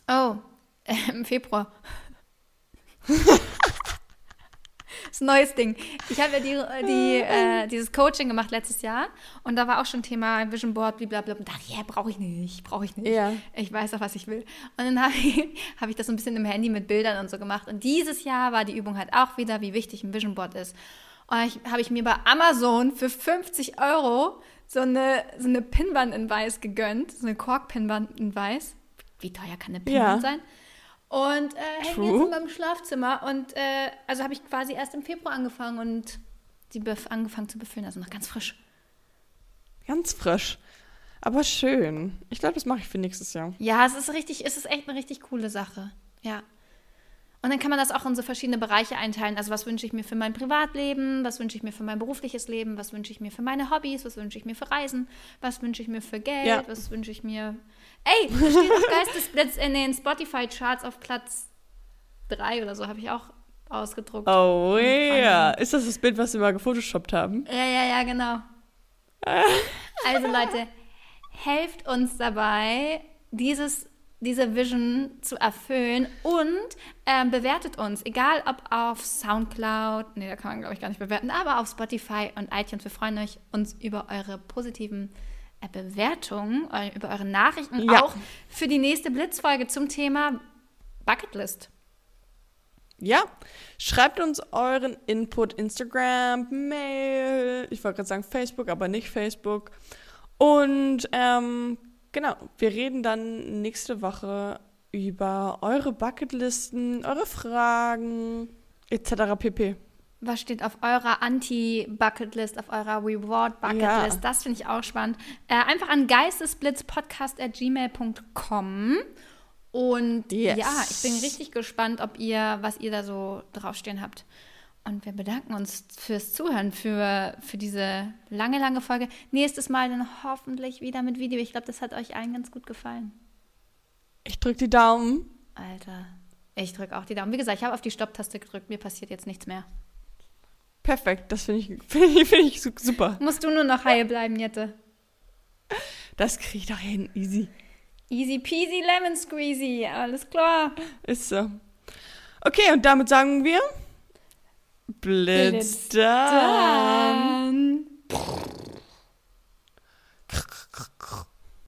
Oh, im Februar. das ist ein neues Ding. Ich habe ja die, die, äh, dieses Coaching gemacht letztes Jahr und da war auch schon Thema Vision Board, blablabla. Und dachte, ja, brauche ich nicht, brauche ich nicht. Ja. Ich weiß doch, was ich will. Und dann habe ich, hab ich das so ein bisschen im Handy mit Bildern und so gemacht. Und dieses Jahr war die Übung halt auch wieder, wie wichtig ein Vision Board ist. Und habe ich mir bei Amazon für 50 Euro so eine, so eine Pinnwand in Weiß gegönnt, so eine Kork-Pinnwand in Weiß. Wie teuer kann eine Pinnwand Ja. sein? Und äh, hängen True. jetzt in meinem Schlafzimmer. Und äh, also habe ich quasi erst im Februar angefangen und die angefangen zu befüllen, also noch ganz frisch. Ganz frisch. Aber schön. Ich glaube, das mache ich für nächstes Jahr. Ja, es ist richtig, es ist echt eine richtig coole Sache. Ja. Und dann kann man das auch in so verschiedene Bereiche einteilen. Also was wünsche ich mir für mein Privatleben, was wünsche ich mir für mein berufliches Leben, was wünsche ich mir für meine Hobbys, was wünsche ich mir für Reisen, was wünsche ich mir für Geld, Ja. was wünsche ich mir. Ey, da steht auch Geistesblitz in den Spotify-Charts auf Platz 3 oder so, habe ich auch ausgedruckt. Oh ja. Anhang. Ist das das Bild, was wir mal gefotoshoppt haben? Ja, ja, ja, genau. Also Leute, helft uns dabei, dieses, diese Vision zu erfüllen und ähm, bewertet uns, egal ob auf Soundcloud, nee, da kann man glaube ich gar nicht bewerten, aber auf Spotify und iTunes. Wir freuen euch uns über eure positiven äh, Bewertungen, äh, über eure Nachrichten, Ja. auch für die nächste Blitzfolge zum Thema Bucketlist. Ja, schreibt uns euren Input, Instagram, Mail, ich wollte gerade sagen Facebook, aber nicht Facebook. Und ähm, genau, wir reden dann nächste Woche über eure Bucketlisten, eure Fragen etc. pp. Was steht auf eurer Anti-Bucketlist, auf eurer Reward-Bucketlist? Ja. Das finde ich auch spannend. Äh, einfach an geistesblitzpodcast.gmail.com. Und Yes. ja, ich bin richtig gespannt, ob ihr, was ihr da so draufstehen habt. Und wir bedanken uns fürs Zuhören, für, für diese lange, lange Folge. Nächstes Mal dann hoffentlich wieder mit Video. Ich glaube, das hat euch allen ganz gut gefallen. Ich drücke die Daumen. Alter, ich drücke auch die Daumen. Wie gesagt, ich habe auf die Stopptaste gedrückt. Mir passiert jetzt nichts mehr. Perfekt, das finde ich, find ich, find ich su- super. Musst du nur noch heil bleiben, Jette. Das kriege ich doch hin, easy. Easy peasy lemon squeezy, alles klar. Ist so. Okay, und damit sagen wir Blitz, Blitz dann. Dann.